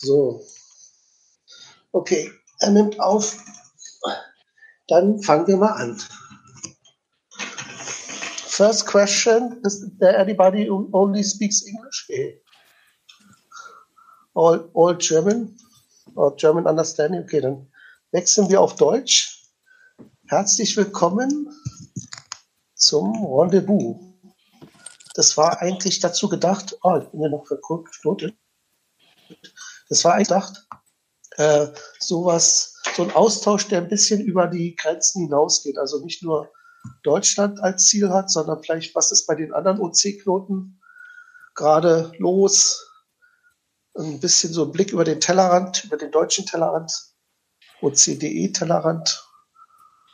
So. Okay, er nimmt auf. Dann fangen wir mal an. First question, is there anybody who only speaks English? Okay. All, all German? Or German understanding? Okay, dann wechseln wir auf Deutsch. Herzlich willkommen zum Rendezvous. Das war eigentlich dazu gedacht, oh, ich bin ja noch verknotet. Das war eigentlich gedacht, äh, sowas, so ein Austausch, der ein bisschen über die Grenzen hinausgeht. Also nicht nur Deutschland als Ziel hat, sondern vielleicht, was ist bei den anderen OC-Knoten gerade los? Ein bisschen so ein Blick über den Tellerrand, über den deutschen Tellerrand, OCDE-Tellerrand.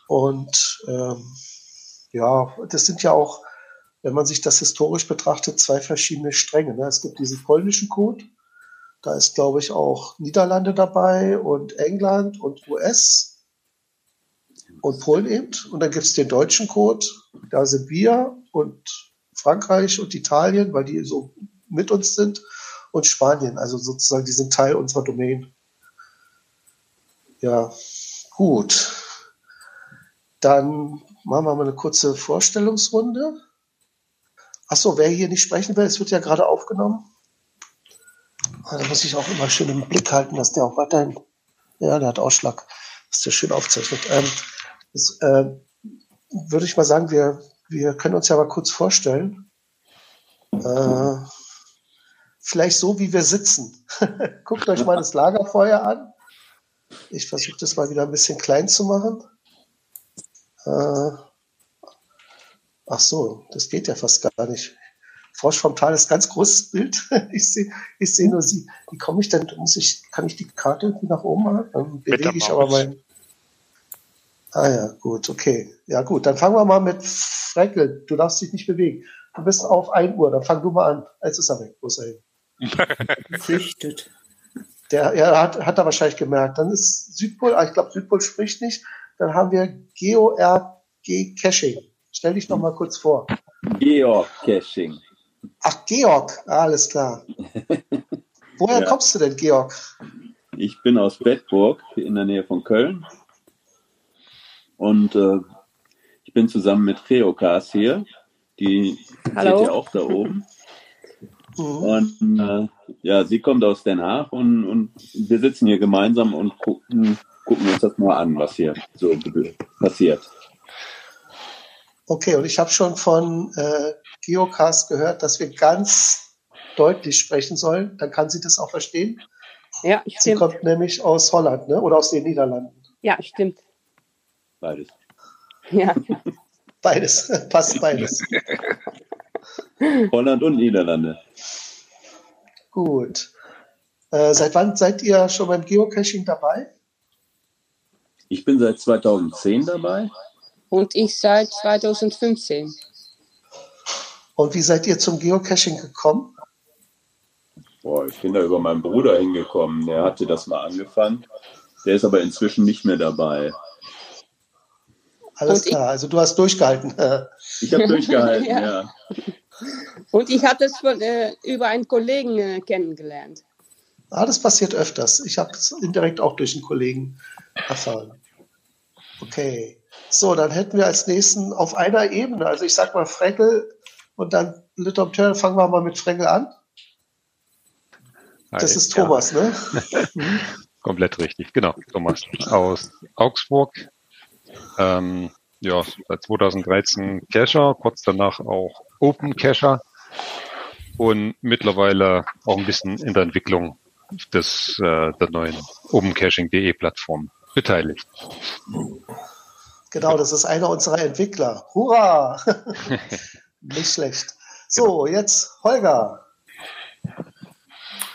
Und ähm, ja, das sind ja auch, wenn man sich das historisch betrachtet, zwei verschiedene Stränge. Ne? Es gibt diesen polnischen Code, da ist, glaube ich, auch Niederlande dabei und England und US und Polen eben. Und dann gibt es den deutschen Code, da sind wir und Frankreich und Italien, weil die so mit uns sind, und Spanien, also sozusagen, die sind Teil unserer Domain. Ja, gut. Dann machen wir mal eine kurze Vorstellungsrunde. Achso, wer hier nicht sprechen will, es wird ja gerade aufgenommen. Da muss ich auch immer schön im Blick halten, dass der auch weiterhin, ja, der hat Ausschlag, dass der schön aufzeichnet. Ähm, das, äh, würde ich mal sagen, wir, wir können uns ja mal kurz vorstellen. Äh, vielleicht so, wie wir sitzen. Guckt euch mal das Lagerfeuer an. Ich versuche das mal wieder ein bisschen klein zu machen. Äh, ach so, das geht ja fast gar nicht. Frosch vom Tal ist ganz großes Bild. Ich sehe ich seh nur sie. Wie komme ich denn? Muss ich, kann ich die Karte irgendwie nach oben machen? Dann bewege ich aber mein. Ah ja, gut, okay. Ja gut, dann fangen wir mal mit Freckel. Du darfst dich nicht bewegen. Du bist auf 1 Uhr, dann fang du mal an. Jetzt ist er weg. Wo ist er hin? Flüchtet. Der er hat, hat er wahrscheinlich gemerkt. Dann ist Südpol, ah, ich glaube, Südpol spricht nicht. Dann haben wir GeoRG Caching. Stell dich noch mal kurz vor. Georg Caching. Ach, Georg, alles klar. Woher ja. kommst du denn, Georg? Ich bin aus Bedburg in der Nähe von Köln. Und äh, ich bin zusammen mit Geokas hier. Die Hallo. seht ihr auch da oben. Mhm. Und äh, ja, sie kommt aus Den Haag und, und wir sitzen hier gemeinsam und gucken, gucken uns das mal an, was hier so passiert. Okay, und ich habe schon von äh, Geocast gehört, dass wir ganz deutlich sprechen sollen. Dann kann sie das auch verstehen. Ja, stimmt. Sie kommt nämlich aus Holland, ne? Oder aus den Niederlanden. Ja, stimmt. Beides. Ja. Beides, passt beides. Holland und Niederlande. Gut. Äh, seit wann seid ihr schon beim Geocaching dabei? Ich bin seit 2010 dabei. Und ich seit 2015. Und wie seid ihr zum Geocaching gekommen? Boah, ich bin da über meinen Bruder hingekommen. Der hatte das mal angefangen. Der ist aber inzwischen nicht mehr dabei. Alles Und klar, also du hast durchgehalten. ich habe durchgehalten, ja. ja. Und ich habe das von, äh, über einen Kollegen äh, kennengelernt. Ah, das passiert öfters. Ich habe es indirekt auch durch einen Kollegen erfahren. Okay. So, dann hätten wir als nächsten auf einer Ebene, also ich sag mal Freckel und dann Little fangen wir mal mit Freckel an. Das ist Thomas, ja. ne? Komplett richtig, genau. Thomas aus Augsburg. Ähm, ja, seit 2013 Cacher, kurz danach auch Open Cacher und mittlerweile auch ein bisschen in der Entwicklung des, äh, der neuen OpenCaching.de Plattform beteiligt. Genau, das ist einer unserer Entwickler. Hurra! Nicht schlecht. So, genau. jetzt Holger.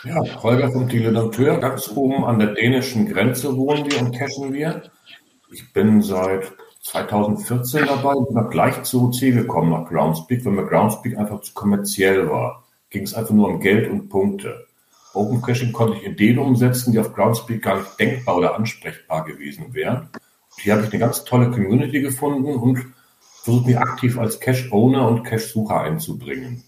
Ja, Holger vom Dilettanteur, ganz oben an der dänischen Grenze wohnen wir und cachen wir. Ich bin seit 2014 dabei und bin gleich zu OC gekommen nach Groundspeak, weil mir Groundspeak einfach zu kommerziell war. Ging es einfach nur um Geld und Punkte. Open Caching konnte ich Ideen umsetzen, die auf Groundspeak gar nicht denkbar oder ansprechbar gewesen wären. Hier habe ich eine ganz tolle Community gefunden und versuche mich aktiv als Cache-Owner und Cache-Sucher einzubringen.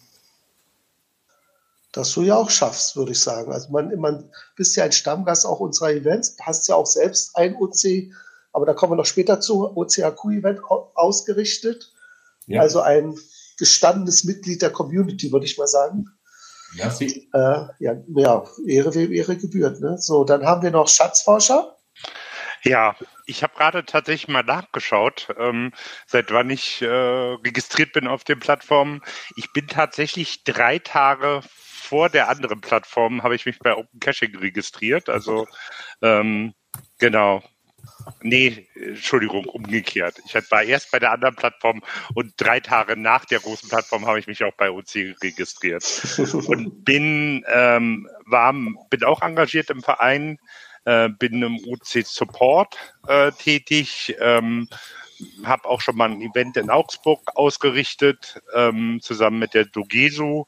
dass du ja auch schaffst, würde ich sagen. Also man, man bist ja ein Stammgast auch unserer Events, hast ja auch selbst ein OC, aber da kommen wir noch später zu, OCAQ-Event ausgerichtet. Ja. Also ein gestandenes Mitglied der Community, würde ich mal sagen. Ja. Äh, ja, ja, Ehre wem Ehre gebührt. Ne? So, dann haben wir noch Schatzforscher. Ja, ich habe gerade tatsächlich mal nachgeschaut, ähm, seit wann ich äh, registriert bin auf den Plattformen. Ich bin tatsächlich drei Tage vor der anderen Plattform, habe ich mich bei Open Caching registriert. Also ähm, genau, Nee, Entschuldigung, umgekehrt. Ich war erst bei der anderen Plattform und drei Tage nach der großen Plattform habe ich mich auch bei OC registriert. Und bin, ähm, war, bin auch engagiert im Verein, äh, bin im OC Support äh, tätig, ähm, habe auch schon mal ein Event in Augsburg ausgerichtet, ähm, zusammen mit der Dogeso.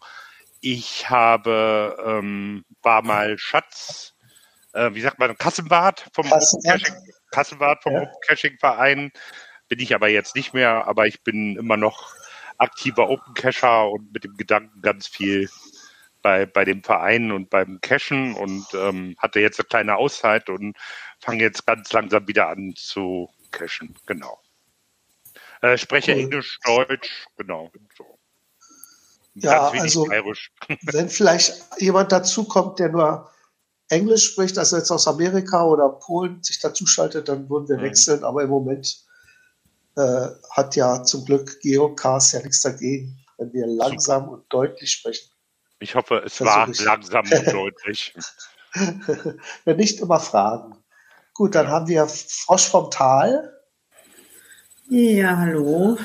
Ich habe, ähm, war mal Schatz, äh, wie sagt man, Kassenwart vom Kassenwart. Kassenwart vom ja. Caching-Verein. Bin ich aber jetzt nicht mehr, aber ich bin immer noch aktiver Open Cacher und mit dem Gedanken ganz viel bei, bei dem Verein und beim Cashen und ähm, hatte jetzt eine kleine Auszeit und fange jetzt ganz langsam wieder an zu cashen. Genau. Äh, spreche cool. Englisch, Deutsch, genau. So. Ja, also wenn vielleicht jemand dazukommt, der nur Englisch spricht, also jetzt aus Amerika oder Polen sich dazuschaltet, dann würden wir mhm. wechseln. Aber im Moment äh, hat ja zum Glück Geocast ja nichts dagegen, wenn wir langsam und deutlich sprechen. Ich hoffe, es war langsam und deutlich. wenn nicht immer fragen. Gut, dann haben wir Frosch vom Tal. Ja, hallo.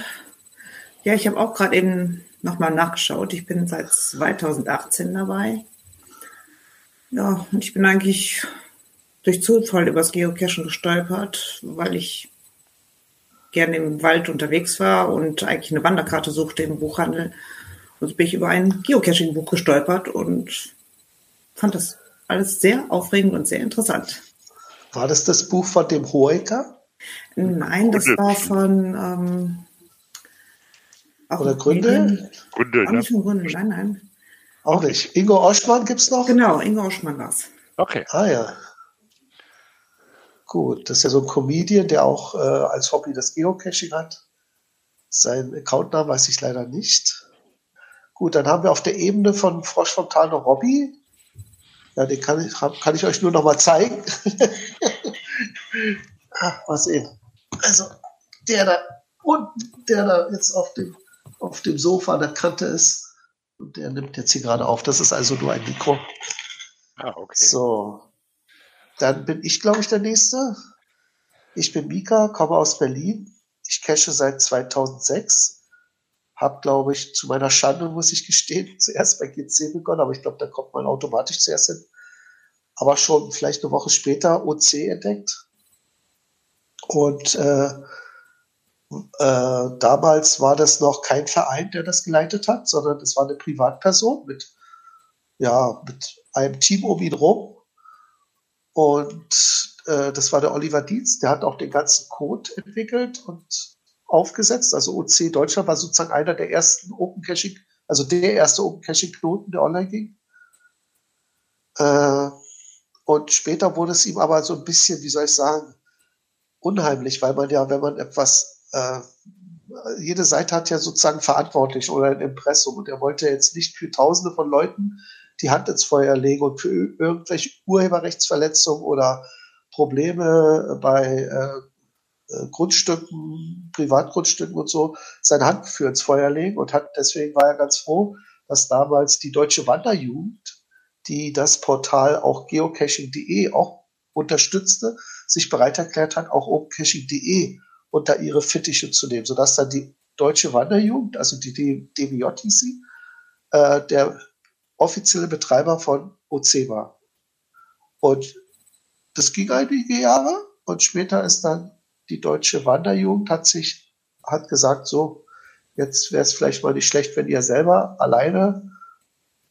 Ja, ich habe auch gerade eben nochmal nachgeschaut. Ich bin seit 2018 dabei. Ja, und ich bin eigentlich durch Zufall übers Geocachen gestolpert, weil ich gerne im Wald unterwegs war und eigentlich eine Wanderkarte suchte im Buchhandel. Und so bin ich über ein Geocaching-Buch gestolpert und fand das alles sehr aufregend und sehr interessant. War das das Buch von dem Hoeker? Nein, das war von ähm, Oder Gründe? Gründe, ne? Nicht von Gründe, nein, nein. Auch nicht. Ingo Oschmann gibt es noch? Genau, Ingo Oschmann war es. Okay. Ah ja. Gut, das ist ja so ein Comedian, der auch äh, als Hobby das Geocaching hat. Sein Accountnamen weiß ich leider nicht. Gut, dann haben wir auf der Ebene von Frosch noch Robby. Ja, den kann ich, kann ich euch nur noch mal zeigen. ah, mal sehen. Also, der da unten, der da jetzt auf dem, auf dem Sofa an der Kante ist, und der nimmt jetzt hier gerade auf. Das ist also nur ein Mikro. Ah, okay. So. Dann bin ich, glaube ich, der Nächste. Ich bin Mika, komme aus Berlin. Ich cache seit 2006. Hab, glaube ich, zu meiner Schande, muss ich gestehen, zuerst bei GC begonnen, aber ich glaube, da kommt man automatisch zuerst hin. Aber schon vielleicht eine Woche später OC entdeckt. Und äh, äh, damals war das noch kein Verein, der das geleitet hat, sondern das war eine Privatperson mit, ja, mit einem Team um ihn rum. Und äh, das war der Oliver Dietz, der hat auch den ganzen Code entwickelt und aufgesetzt. Also OC Deutschland war sozusagen einer der ersten Open Caching, also der erste Open Caching Knoten, der online ging. Äh, und später wurde es ihm aber so ein bisschen, wie soll ich sagen, unheimlich, weil man ja, wenn man etwas äh, jede Seite hat ja sozusagen verantwortlich oder ein Impressum und er wollte jetzt nicht für Tausende von Leuten die Hand ins Feuer legen und für irgendwelche Urheberrechtsverletzungen oder Probleme bei äh, Grundstücken, Privatgrundstücken und so seine Hand für ins Feuer legen und hat deswegen war er ganz froh, dass damals die Deutsche Wanderjugend, die das Portal auch geocaching.de auch unterstützte, sich bereit erklärt hat, auch opencaching.de unter ihre Fittiche zu nehmen, sodass dann die Deutsche Wanderjugend, also die DWJTC, äh, der offizielle Betreiber von OC war. Und das ging einige Jahre und später ist dann die Deutsche Wanderjugend hat sich, hat gesagt, so, jetzt wäre es vielleicht mal nicht schlecht, wenn ihr selber alleine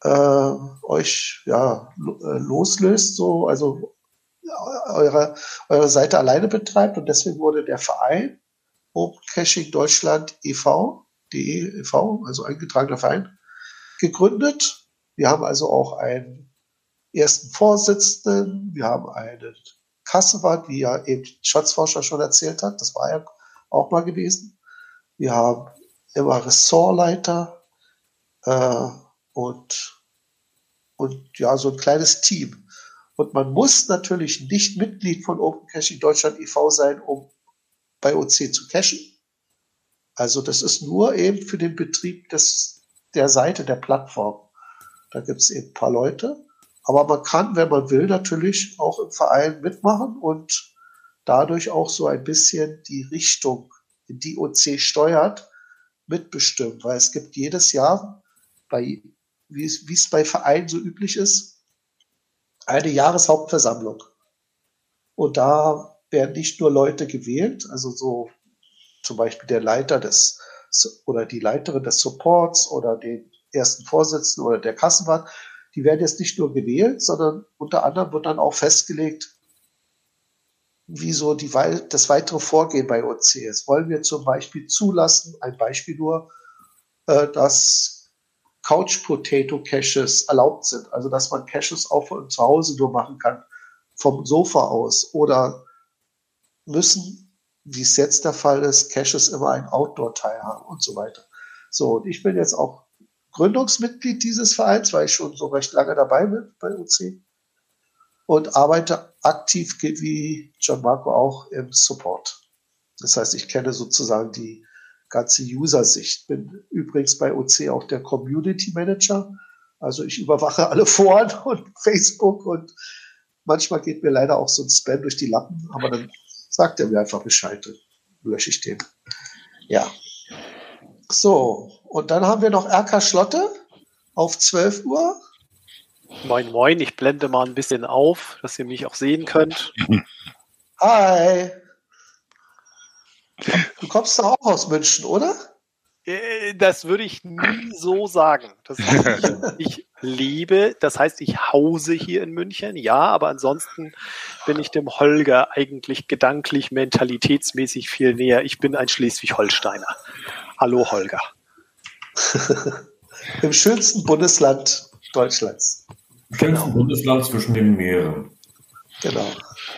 äh, euch ja äh, loslöst, so, also eure, eure Seite alleine betreibt und deswegen wurde der Verein Open Caching Deutschland e.V., DE e.V., also eingetragener Verein, gegründet Wir haben also auch einen ersten Vorsitzenden, wir haben einen Kassenwart, wie ja eben Schatzforscher schon erzählt hat, das war ja auch mal gewesen. Wir haben immer Ressortleiter äh, und, und ja, so ein kleines Team. Und man muss natürlich nicht Mitglied von Open Caching Deutschland e.V. sein, um bei OC zu cachen. Also das ist nur eben für den Betrieb des, der Seite der Plattform. Da gibt es eben ein paar Leute. Aber man kann, wenn man will, natürlich auch im Verein mitmachen und dadurch auch so ein bisschen die Richtung, in die OC steuert, mitbestimmen. Weil es gibt jedes Jahr, bei, wie es bei Vereinen so üblich ist, eine Jahreshauptversammlung. Und da werden nicht nur Leute gewählt, also so zum Beispiel der Leiter des oder die Leiterin des Supports oder den ersten Vorsitzenden oder der Kassenwart, die werden jetzt nicht nur gewählt, sondern unter anderem wird dann auch festgelegt, wie so die, das weitere Vorgehen bei OCS. Wollen wir zum Beispiel zulassen, ein Beispiel nur, äh, dass Couch Potato Caches erlaubt sind, also dass man Caches auch von zu Hause nur machen kann, vom Sofa aus oder müssen, wie es jetzt der Fall ist, Caches immer einen Outdoor-Teil haben und so weiter. So, und ich bin jetzt auch Gründungsmitglied dieses Vereins, weil ich schon so recht lange dabei bin bei UC und arbeite aktiv wie John Marco auch im Support. Das heißt, ich kenne sozusagen die ganze User-Sicht. Bin übrigens bei OC auch der Community Manager. Also ich überwache alle Foren und Facebook und manchmal geht mir leider auch so ein Spam durch die Lappen, aber dann sagt er mir einfach Bescheid, lösche ich den. Ja. So, und dann haben wir noch RK Schlotte auf 12 Uhr. Moin, moin, ich blende mal ein bisschen auf, dass ihr mich auch sehen könnt. Hi. Du kommst doch auch aus München, oder? Äh, das würde ich nie so sagen. Das heißt, ich, ich lebe, das heißt, ich hause hier in München, ja, aber ansonsten bin ich dem Holger eigentlich gedanklich, mentalitätsmäßig viel näher. Ich bin ein Schleswig-Holsteiner. Hallo Holger. Im schönsten Bundesland Deutschlands. Im schönsten genau. Bundesland zwischen den Meeren. Genau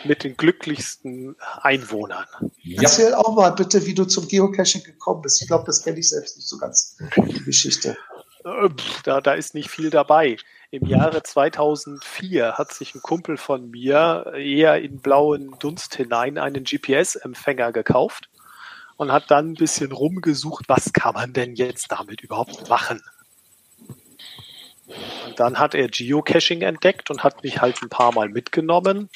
mit den glücklichsten Einwohnern. Ja. Erzähl auch mal bitte, wie du zum Geocaching gekommen bist. Ich glaube, das kenne ich selbst nicht so ganz, die Geschichte. Äh, da, da ist nicht viel dabei. Im Jahre 2004 hat sich ein Kumpel von mir eher in blauen Dunst hinein einen GPS-Empfänger gekauft und hat dann ein bisschen rumgesucht, was kann man denn jetzt damit überhaupt machen. Und dann hat er Geocaching entdeckt und hat mich halt ein paar Mal mitgenommen.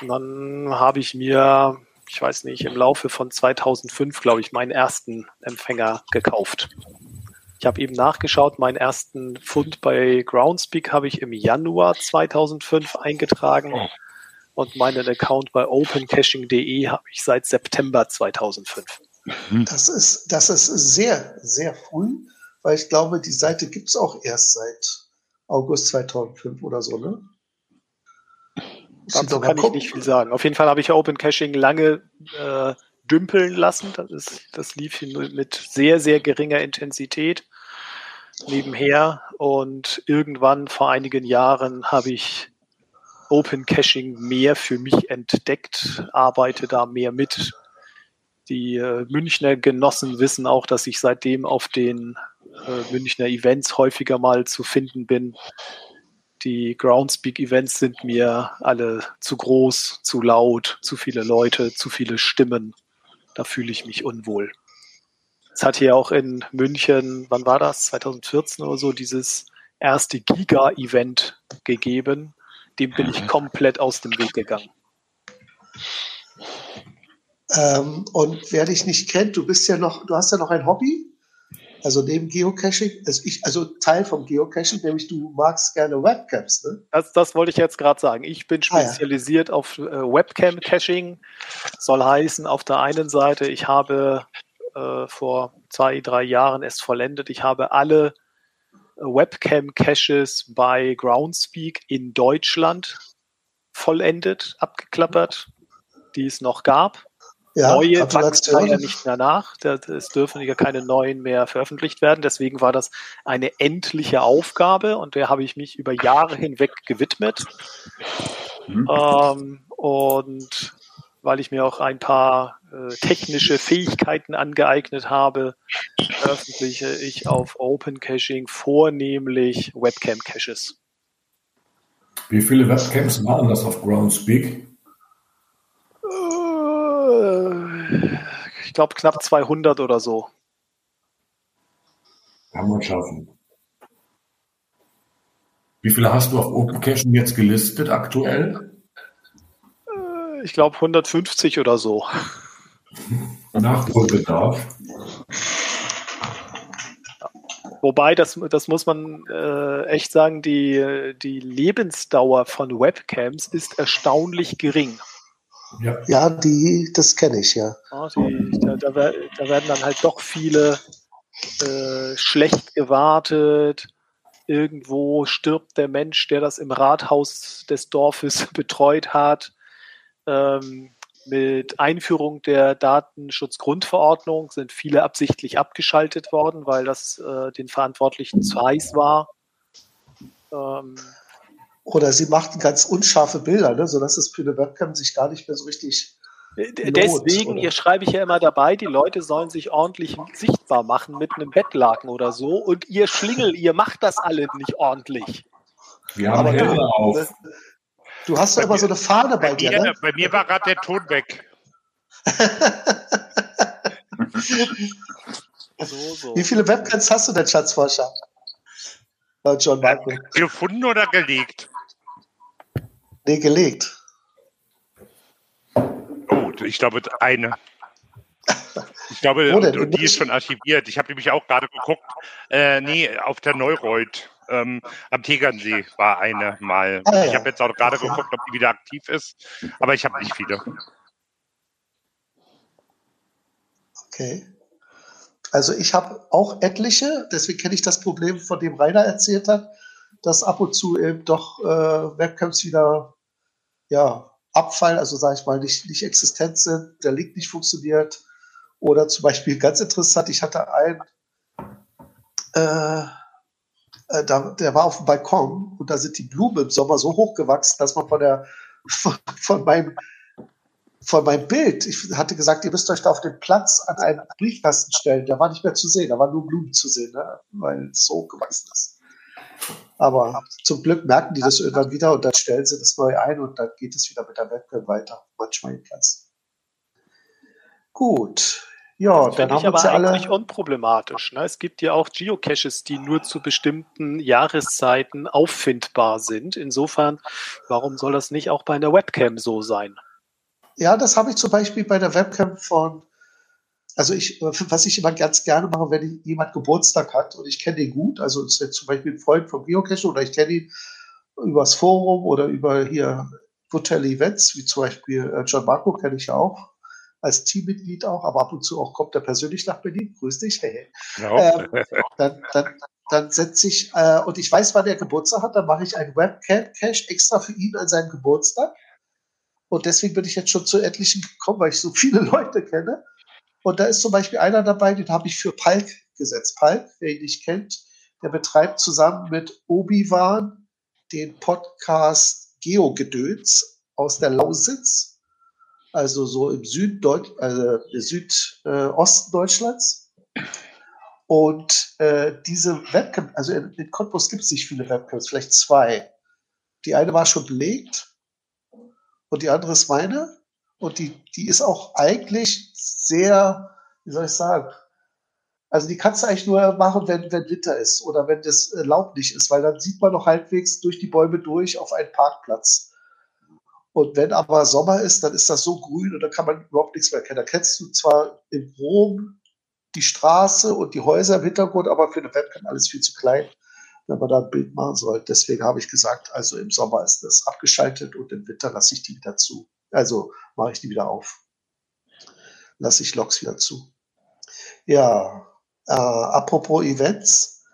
Und dann habe ich mir, ich weiß nicht, im Laufe von 2005, glaube ich, meinen ersten Empfänger gekauft. Ich habe eben nachgeschaut, meinen ersten Fund bei Groundspeak habe ich im Januar 2005 eingetragen oh. Und meinen Account bei opencaching.de habe ich seit September 2005. Mhm. Das ist, das ist sehr, sehr früh, weil ich glaube, die Seite gibt es auch erst seit August 2005 oder so, ne? Dazu kann ich nicht viel sagen. Auf jeden Fall habe ich Open Caching lange äh, dümpeln lassen. Das, ist, das lief mit sehr, sehr geringer Intensität nebenher. Und irgendwann vor einigen Jahren habe ich Open Caching mehr für mich entdeckt, arbeite da mehr mit. Die äh, Münchner Genossen wissen auch, dass ich seitdem auf den äh, Münchner Events häufiger mal zu finden bin die Groundspeak-Events sind mir alle zu groß, zu laut, zu viele Leute, zu viele Stimmen. Da fühle ich mich unwohl. Es hat hier auch in München, wann war das? 2014 oder so, dieses erste Giga-Event gegeben. Dem bin ich komplett aus dem Weg gegangen. Ähm, und wer dich nicht kennt, du bist ja noch, du hast ja noch ein Hobby. Also neben Geocaching, also ich, also Teil vom Geocaching, nämlich du magst gerne Webcams, ne? Das, das wollte ich jetzt gerade sagen. Ich bin spezialisiert ah, ja. auf äh, Webcam-Caching. Soll heißen, auf der einen Seite, ich habe äh, vor zwei, drei Jahren es vollendet, ich habe alle Webcam-Caches bei Groundspeak in Deutschland vollendet, abgeklappert, die es noch gab. Ja, Neue wachsen ja nicht mehr nach. Es dürfen ja keine neuen mehr veröffentlicht werden. Deswegen war das eine endliche Aufgabe und der habe ich mich über Jahre hinweg gewidmet. Mhm. Ähm, und weil ich mir auch ein paar äh, technische Fähigkeiten angeeignet habe, veröffentliche ich auf Open Caching vornehmlich Webcam Caches. Wie viele Webcams waren das auf Groundspeak? Äh, ich glaube knapp 200 oder so. Kann man schaffen. Wie viele hast du auf Open Caching jetzt gelistet aktuell? Ich glaube 150 oder so. Nachholbedarf. Wobei, das, das muss man äh, echt sagen, die, die Lebensdauer von Webcams ist erstaunlich gering. Ja, ja die, das kenne ich, ja. ja die, da, da, da, werden dann halt doch viele äh, schlecht gewartet. Irgendwo stirbt der Mensch, der das im Rathaus des Dorfes betreut hat. Ähm, mit Einführung der Datenschutzgrundverordnung sind viele absichtlich abgeschaltet worden, weil das äh, den Verantwortlichen zu heiß war. Ähm, Oder sie machten ganz unscharfe Bilder, ne, sodass es für eine Webcam sich gar nicht mehr so richtig. Lohnt, Deswegen, oder? hier schreibe ich ja immer dabei, die Leute sollen sich ordentlich sichtbar machen mit einem Bettlaken oder so. Und ihr Schlingel, ihr macht das alle nicht ordentlich. Wir haben Helme auf. Du hast doch immer so eine Fahne bei, bei dir, mir, ne? Bei mir war gerade der Ton weg. so, so. Wie viele Webcams hast du denn, Schatzforscher? John Marco. Gefunden oder gelegt? Nee, gelegt. Oh, ich glaube eine. Ich glaube, und, die ist schon archiviert. Ich habe nämlich auch gerade geguckt. Äh, nee, auf der Neureuth ähm, am Tegernsee war eine mal. Ich habe jetzt auch gerade geguckt, ob die wieder aktiv ist, aber ich habe nicht viele. Okay. Also ich habe auch etliche, deswegen kenne ich das Problem, von dem Rainer erzählt hat, dass ab und zu eben doch äh, Webcams wieder ja, abfallen, also sage ich mal, nicht, nicht existent sind, der Link nicht funktioniert. Oder zum Beispiel ganz interessant, ich hatte einen, äh, äh, da, der war auf dem Balkon und da sind die Blumen im Sommer so hoch gewachsen, dass man von der von, von meinem von meinem Bild, ich hatte gesagt, ihr müsst euch da auf den Platz an einen Briefkasten stellen. Der war nicht mehr zu sehen, da waren nur Blumen zu sehen, ne? weil es so hoch gewachsen ist. Aber zum Glück merken die das irgendwann wieder und dann stellen sie das neu ein und dann geht es wieder mit der Webcam weiter, manchmal im Platz. Gut, ja, das dann haben ich aber eigentlich alle... unproblematisch. Ne? Es gibt ja auch Geocaches, die nur zu bestimmten Jahreszeiten auffindbar sind. Insofern, warum soll das nicht auch bei einer Webcam so sein? Ja, das habe ich zum Beispiel bei der Webcam von, also ich, was ich immer ganz gerne mache, wenn jemand Geburtstag hat und ich kenne den gut, also ist jetzt zum Beispiel ein Freund vom Geocache oder ich kenne ihn übers Forum oder über hier Hotel Events, wie zum Beispiel äh, John Marco kenne ich ja auch als Teammitglied auch, aber ab und zu auch kommt er persönlich nach Berlin. Grüß dich. Hey. Ja. Ähm, dann, dann, dann setze ich, äh, und ich weiß, wann er Geburtstag hat, dann mache ich einen Webcam-Cache extra für ihn an seinem Geburtstag. Und deswegen bin ich jetzt schon zu etlichen gekommen, weil ich so viele Leute kenne. Und da ist zum Beispiel einer dabei, den habe ich für Palk gesetzt. Palk, wer ihn nicht kennt, der betreibt zusammen mit Obi-Wan den Podcast Geogedöns aus der Lausitz also so im Süddeut also Südosten Deutschlands. Und äh, diese Webcam, also in, in Cottbus gibt es nicht viele Webcams, vielleicht zwei. Die eine war schon belegt und die andere ist meine. Und die, die ist auch eigentlich sehr, wie soll ich sagen, also die kannst du eigentlich nur machen, wenn, wenn Winter ist oder wenn das Laub nicht ist, weil dann sieht man noch halbwegs durch die Bäume durch auf einen Parkplatz. Und wenn aber Sommer ist, dann ist das so grün und da kann man überhaupt nichts mehr erkennen. Da kennst du zwar in Rom die Straße und die Häuser im Hintergrund, aber für eine Webcam alles viel zu klein, wenn man da ein Bild machen soll. Deswegen habe ich gesagt, also im Sommer ist das abgeschaltet und im Winter lasse ich die wieder zu. Also mache ich die wieder auf. Lasse ich Logs wieder zu. Ja, äh, apropos Events.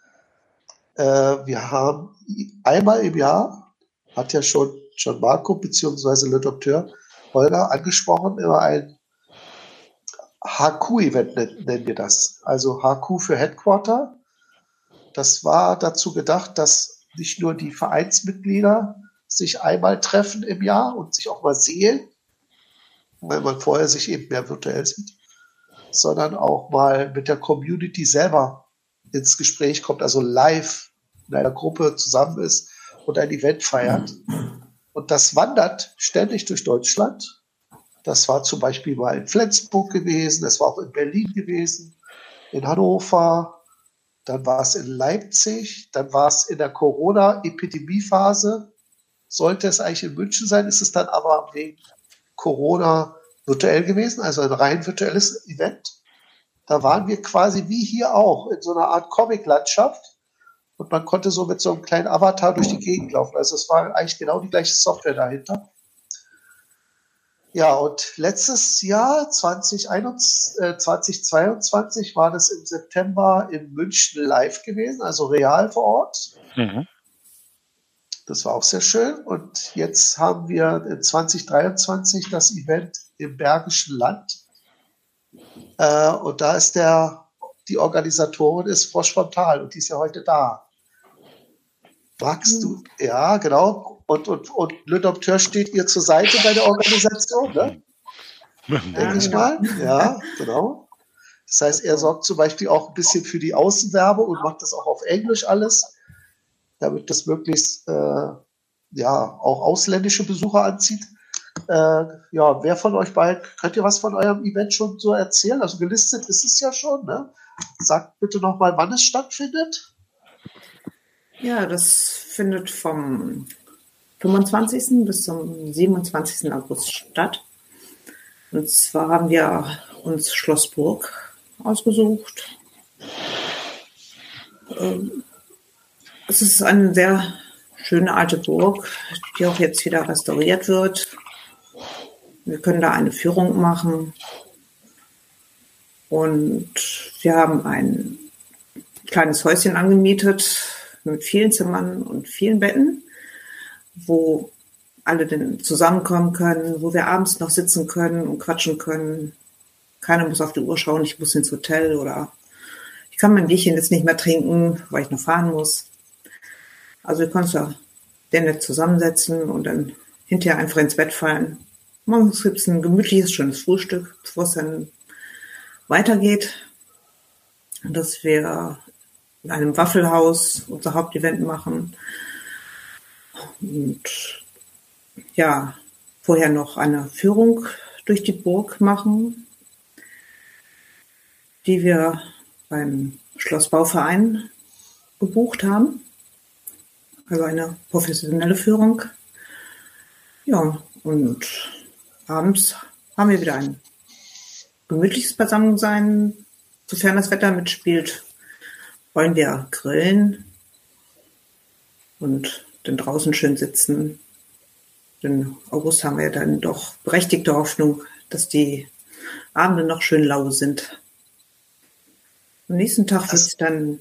Äh, wir haben einmal im Jahr, hat ja schon John Marco bzw. Le Docteur Holger angesprochen, immer ein HQ-Event nennen wir das. Also HQ für Headquarter. Das war dazu gedacht, dass nicht nur die Vereinsmitglieder sich einmal treffen im Jahr und sich auch mal sehen, weil man vorher sich eben mehr virtuell sieht, sondern auch mal mit der Community selber ins Gespräch kommt, also live in einer Gruppe zusammen ist und ein Event feiert. Und das wandert ständig durch Deutschland. Das war zum Beispiel mal in Flensburg gewesen, das war auch in Berlin gewesen, in Hannover, dann war es in Leipzig, dann war es in der Corona-Epidemiephase. Sollte es eigentlich in München sein, ist es dann aber wegen Corona virtuell gewesen, also ein rein virtuelles Event. Da waren wir quasi wie hier auch in so einer Art Comic-Landschaft und man konnte so mit so einem kleinen Avatar durch die Gegend laufen. Also es war eigentlich genau die gleiche Software dahinter. Ja, und letztes Jahr, 2021, äh, 2022, war das im September in München live gewesen, also real vor Ort. Mhm. Das war auch sehr schön. Und jetzt haben wir in 2023 das Event im Bergischen Land. Äh, und da ist der, die Organisatorin ist Frosch vom Tal und die ist ja heute da. Magst du? Ja, genau. Und, und, und Le Docteur steht ihr zur Seite bei der Organisation, ne? Denke ich mal. Ja, genau. Das heißt, er sorgt zum Beispiel auch ein bisschen für die Außenwerbe und macht das auch auf Englisch alles, damit das möglichst äh, ja auch ausländische Besucher anzieht. Äh, ja, wer von euch beiden, könnt ihr was von eurem Event schon so erzählen? Also gelistet ist es ja schon, ne? Sagt bitte nochmal, wann es stattfindet. Ja, das findet vom 25. bis zum 27. August statt. Und zwar haben wir uns Schlossburg ausgesucht. Ähm, es ist eine sehr schöne alte Burg, die auch jetzt wieder restauriert wird. Wir können da eine Führung machen. Und wir haben ein kleines Häuschen angemietet mit vielen Zimmern und vielen Betten wo alle denn zusammenkommen können, wo wir abends noch sitzen können und quatschen können. Keiner muss auf die Uhr schauen, ich muss ins Hotel oder ich kann mein Bierchen jetzt nicht mehr trinken, weil ich noch fahren muss. Also wir können uns ja denn nett zusammensetzen und dann hinterher einfach ins Bett fallen. Morgens gibt es ein gemütliches, schönes Frühstück, bevor es dann weitergeht. Dass wir in einem Waffelhaus unser Hauptevent machen und ja, vorher noch eine Führung durch die Burg machen, die wir beim Schlossbauverein gebucht haben. Also eine professionelle Führung. Ja, und abends haben wir wieder ein gemütliches Beisammensein. Sofern das Wetter mitspielt, wollen wir grillen und dann draußen schön sitzen. Im August haben wir dann doch berechtigte Hoffnung, dass die Abende noch schön lau sind. Am nächsten Tag wird es dann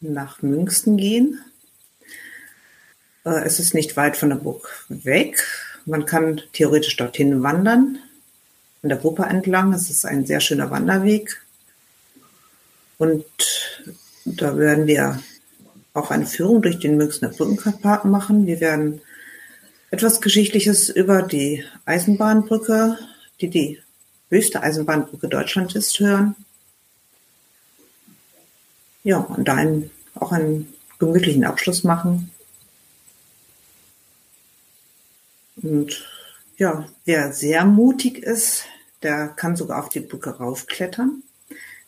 nach Münsten gehen. Äh, es ist nicht weit von der Burg weg. Man kann theoretisch dorthin wandern, an der Wupper entlang. Es ist ein sehr schöner Wanderweg. Und da werden wir auch eine Führung durch den Münchner Brückenpark machen. Wir werden etwas Geschichtliches über die Eisenbahnbrücke, die die höchste Eisenbahnbrücke Deutschlands ist, hören. Ja, und da einen, auch einen gemütlichen Abschluss machen. Und ja, wer sehr mutig ist, der kann sogar auf die Brücke raufklettern.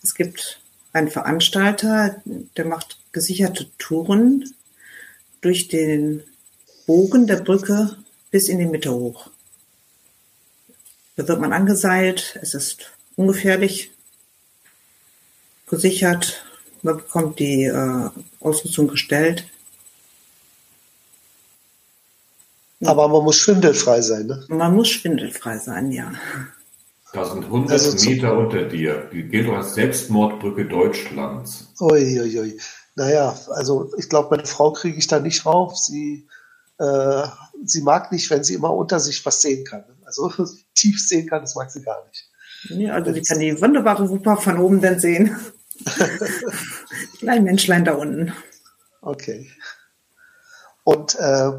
Es gibt einen Veranstalter, der macht gesicherte Touren durch den Bogen der Brücke bis in die Mitte hoch. Da wird man angeseilt, es ist ungefährlich, gesichert, man bekommt die äh, Ausrüstung gestellt. Aber man muss schwindelfrei sein, ne? Man muss schwindelfrei sein, ja. Da sind 100 also Meter unter dir. Die gilt als Selbstmordbrücke Deutschlands. Uiuiui. Ui, ui. Naja, also ich glaube, meine Frau kriege ich da nicht rauf. Sie, äh, sie mag nicht, wenn sie immer unter sich was sehen kann. Also tief sehen kann, das mag sie gar nicht. Ja, also sie kann die wunderbare Wupper von oben dann sehen. Klein Menschlein da unten. Okay. Und äh,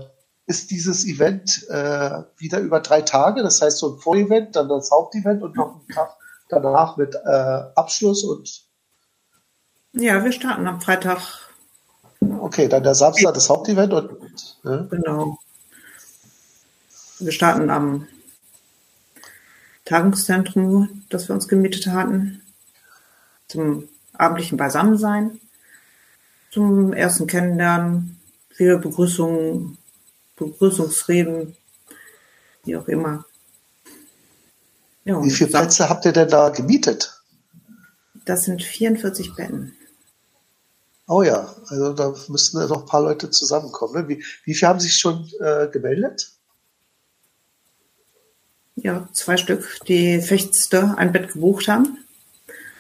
ist dieses Event äh, wieder über drei Tage, das heißt so ein Vorevent, dann das Hauptevent und noch ein Tag danach mit äh, Abschluss und ja, wir starten am Freitag. Okay, dann der Samstag das Hauptevent und ne? genau. Wir starten am Tagungszentrum, das wir uns gemietet hatten, zum abendlichen Beisammensein, zum ersten Kennenlernen, viele Begrüßungen, Begrüßungsreden, wie auch immer. Ja, wie viele Plätze habt ihr denn da gemietet? Das sind 44 Betten. Oh ja, also da müssten ja noch ein paar Leute zusammenkommen. Ne? Wie, wie viele haben sich schon äh, gemeldet? Ja, zwei Stück, die festste ein Bett gebucht haben.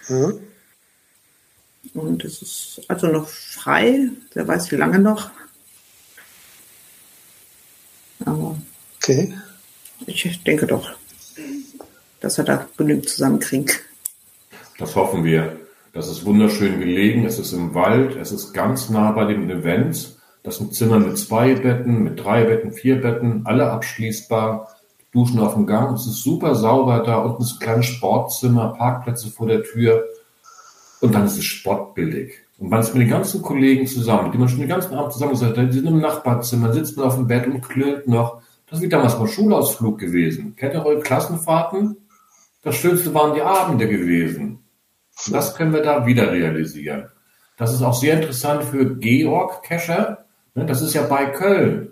Mhm. Und es ist also noch frei. Wer weiß, wie lange noch. Aber okay. ich denke doch, dass wir da genügend zusammenkriegen. Das hoffen wir. Das ist wunderschön gelegen. Es ist im Wald. Es ist ganz nah bei den Events. Das sind Zimmer mit zwei Betten, mit drei Betten, vier Betten, alle abschließbar. Duschen auf dem Gang. Es ist super sauber da. Unten ist ein kleines Sportzimmer, Parkplätze vor der Tür. Und dann ist es sportbillig. Und man ist mit den ganzen Kollegen zusammen, mit denen man schon den ganzen Abend zusammen gesagt hat, die sind im Nachbarzimmer, sitzen auf dem Bett und klönt noch. Das ist wie damals mal Schulausflug gewesen. Kennt ihr eure Klassenfahrten? Das Schönste waren die Abende gewesen. Und das können wir da wieder realisieren. Das ist auch sehr interessant für Georg Kescher. Ne, das ist ja bei Köln.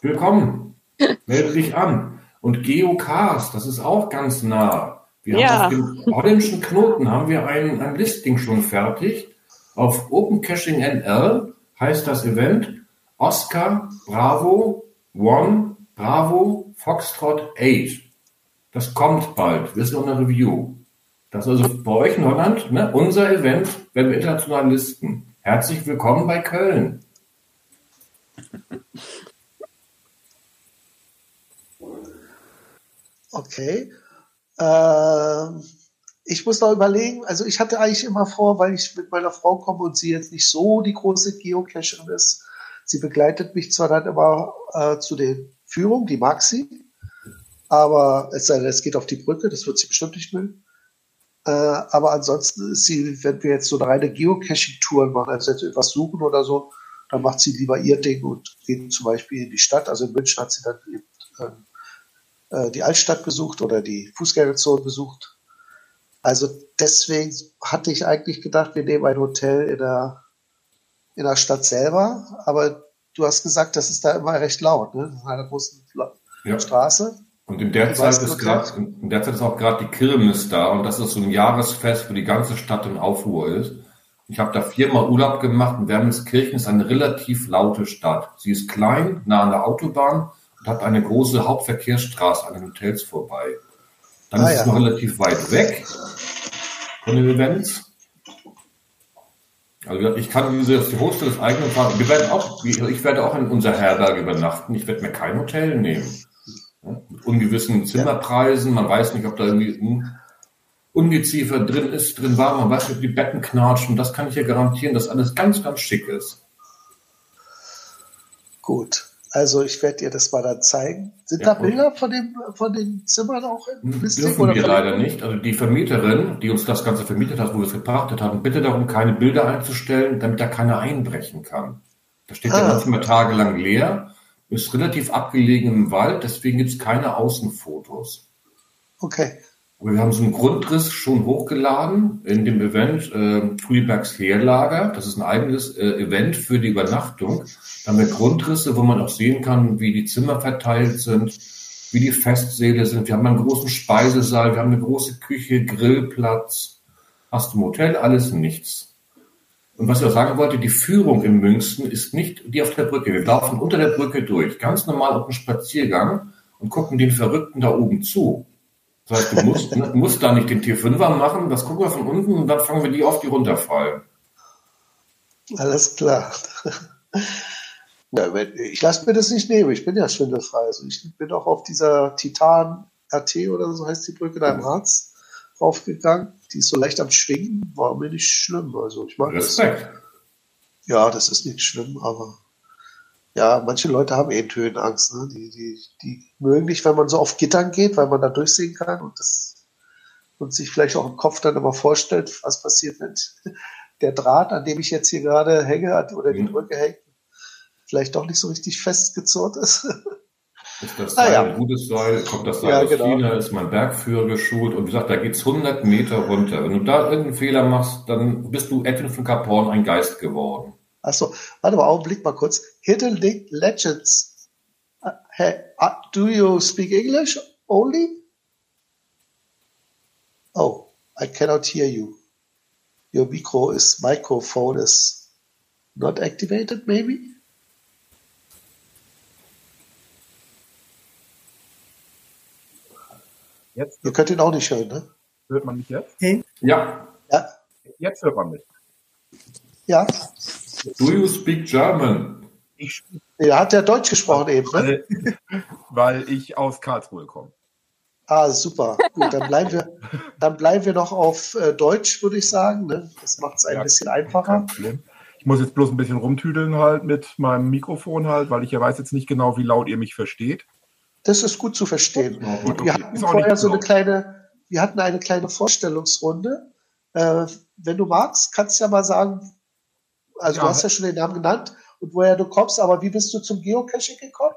Willkommen. Melde dich an. Und Geocast, das ist auch ganz nah. Wir ja. haben auf dem holländischen Knoten haben wir ein, ein Listing schon fertig. Auf Open Caching NL heißt das Event Oscar Bravo One Bravo Foxtrot 8. Das kommt bald. Wir sind unter Review. Das ist also bei euch in Holland ne, unser Event, wenn wir international listen. Herzlich willkommen bei Köln. Okay. Äh, ich muss noch überlegen, also ich hatte eigentlich immer vor, weil ich mit meiner Frau komme und sie jetzt nicht so die große Geocacherin ist. Sie begleitet mich zwar dann immer äh, zu den Führungen, die mag sie, aber es, es geht auf die Brücke, das wird sie bestimmt nicht mögen. Äh, aber ansonsten ist sie, wenn wir jetzt so eine reine Geocaching-Tour machen, also jetzt etwas suchen oder so, dann macht sie lieber ihr Ding und geht zum Beispiel in die Stadt. Also in München hat sie dann eben ähm, äh, die Altstadt besucht oder die Fußgängerzone besucht. Also deswegen hatte ich eigentlich gedacht, wir nehmen ein Hotel in der, in der Stadt selber. Aber du hast gesagt, das ist da immer recht laut, ne? In einer großen ja. Straße. Und in der Zeit ist gerade, in der Zeit ist auch gerade die Kirmes da und das ist so ein Jahresfest, wo die ganze Stadt in Aufruhr ist. Ich habe da viermal Urlaub gemacht und Wermelskirchen ist eine relativ laute Stadt. Sie ist klein, nah an der Autobahn und hat eine große Hauptverkehrsstraße an den Hotels vorbei. Dann ah, ist ja. es noch relativ weit weg von den Events. Also ich kann diese die Hostel des eigenen fahren. Wir werden auch, ich werde auch in unserer Herberge übernachten. Ich werde mir kein Hotel nehmen. Mit ungewissen Zimmerpreisen. Man weiß nicht, ob da irgendwie Ungeziefer drin ist, drin war. Man weiß nicht, ob die Betten knatschen. Das kann ich ja garantieren, dass alles ganz, ganz schick ist. Gut. Also ich werde dir das mal dann zeigen. Sind ja, da Bilder von, dem, von den Zimmern auch im Listing? Dürfen wir leider nicht. Also die Vermieterin, die uns das Ganze vermietet hat, wo wir es gepachtet haben, bitte darum, keine Bilder einzustellen, damit da keiner einbrechen kann. Da steht ah. ja manchmal tagelang leer, ist relativ abgelegen im Wald, deswegen gibt es keine Außenfotos. Okay. Aber wir haben so einen Grundriss schon hochgeladen in dem Event äh, Tulibergs Heerlager. Das ist ein eigenes äh, Event für die Übernachtung. Haben wir Grundrisse, wo man auch sehen kann, wie die Zimmer verteilt sind, wie die Festsäle sind. Wir haben einen großen Speisesaal, wir haben eine große Küche, Grillplatz. Hast du im Hotel alles nichts. Und was ich auch sagen wollte, die Führung in München ist nicht die auf der Brücke. Wir laufen unter der Brücke durch, ganz normal auf dem Spaziergang und gucken den Verrückten da oben zu. Das heißt, du musst, du musst da nicht den T5er machen, das gucken wir von unten und dann fangen wir die auf, die runterfallen. Alles klar. Ja, ich lasse mir das nicht nehmen, ich bin ja schwindelfrei. Also ich bin auch auf dieser Titan RT oder so heißt die Brücke da im Harz raufgegangen. Die ist so leicht am Schwingen, war mir nicht schlimm. Also ich mag Respekt. Das. Ja, das ist nicht schlimm, aber ja, manche Leute haben eh Höhenangst. Ne? Die, die, die mögen nicht, wenn man so auf Gittern geht, weil man da durchsehen kann und das und sich vielleicht auch im Kopf dann immer vorstellt, was passiert, wenn der Draht, an dem ich jetzt hier gerade hänge oder die mhm. Brücke hängt, vielleicht doch nicht so richtig festgezurrt ist. Ist das Seil ah, ja. gutes Seil, kommt das Seil ja, aus genau. China, ist mein Bergführer geschult und wie gesagt, da geht's 100 Meter runter. Wenn du da irgendeinen Fehler machst, dann bist du Edwin von Caporn ein Geist geworden. Achso, warte mal, Augenblick mal kurz. Hidden Legends. Hey, uh, do you speak English only? Oh, I cannot hear you. Your micro is microphone is not activated, maybe? Jetzt Ihr könnt ihn auch nicht hören, ne? Hört man mich jetzt? Hey. Ja. ja. Jetzt hört man mich. Ja. Do you speak German? Ich, er hat ja Deutsch gesprochen eben, ne? Weil ich aus Karlsruhe komme. Ah, super. Gut, dann bleiben wir, dann bleiben wir noch auf äh, Deutsch, würde ich sagen. Ne? Das macht es ein ja, bisschen einfacher. Ich muss jetzt bloß ein bisschen rumtüdeln halt mit meinem Mikrofon halt, weil ich ja weiß jetzt nicht genau, wie laut ihr mich versteht. Das ist gut zu verstehen. Gut, okay. Wir hatten vorher so eine kleine, wir hatten eine kleine Vorstellungsrunde. Äh, wenn du magst, kannst du ja mal sagen, also ja. du hast ja schon den Namen genannt und woher du kommst, aber wie bist du zum Geocaching gekommen?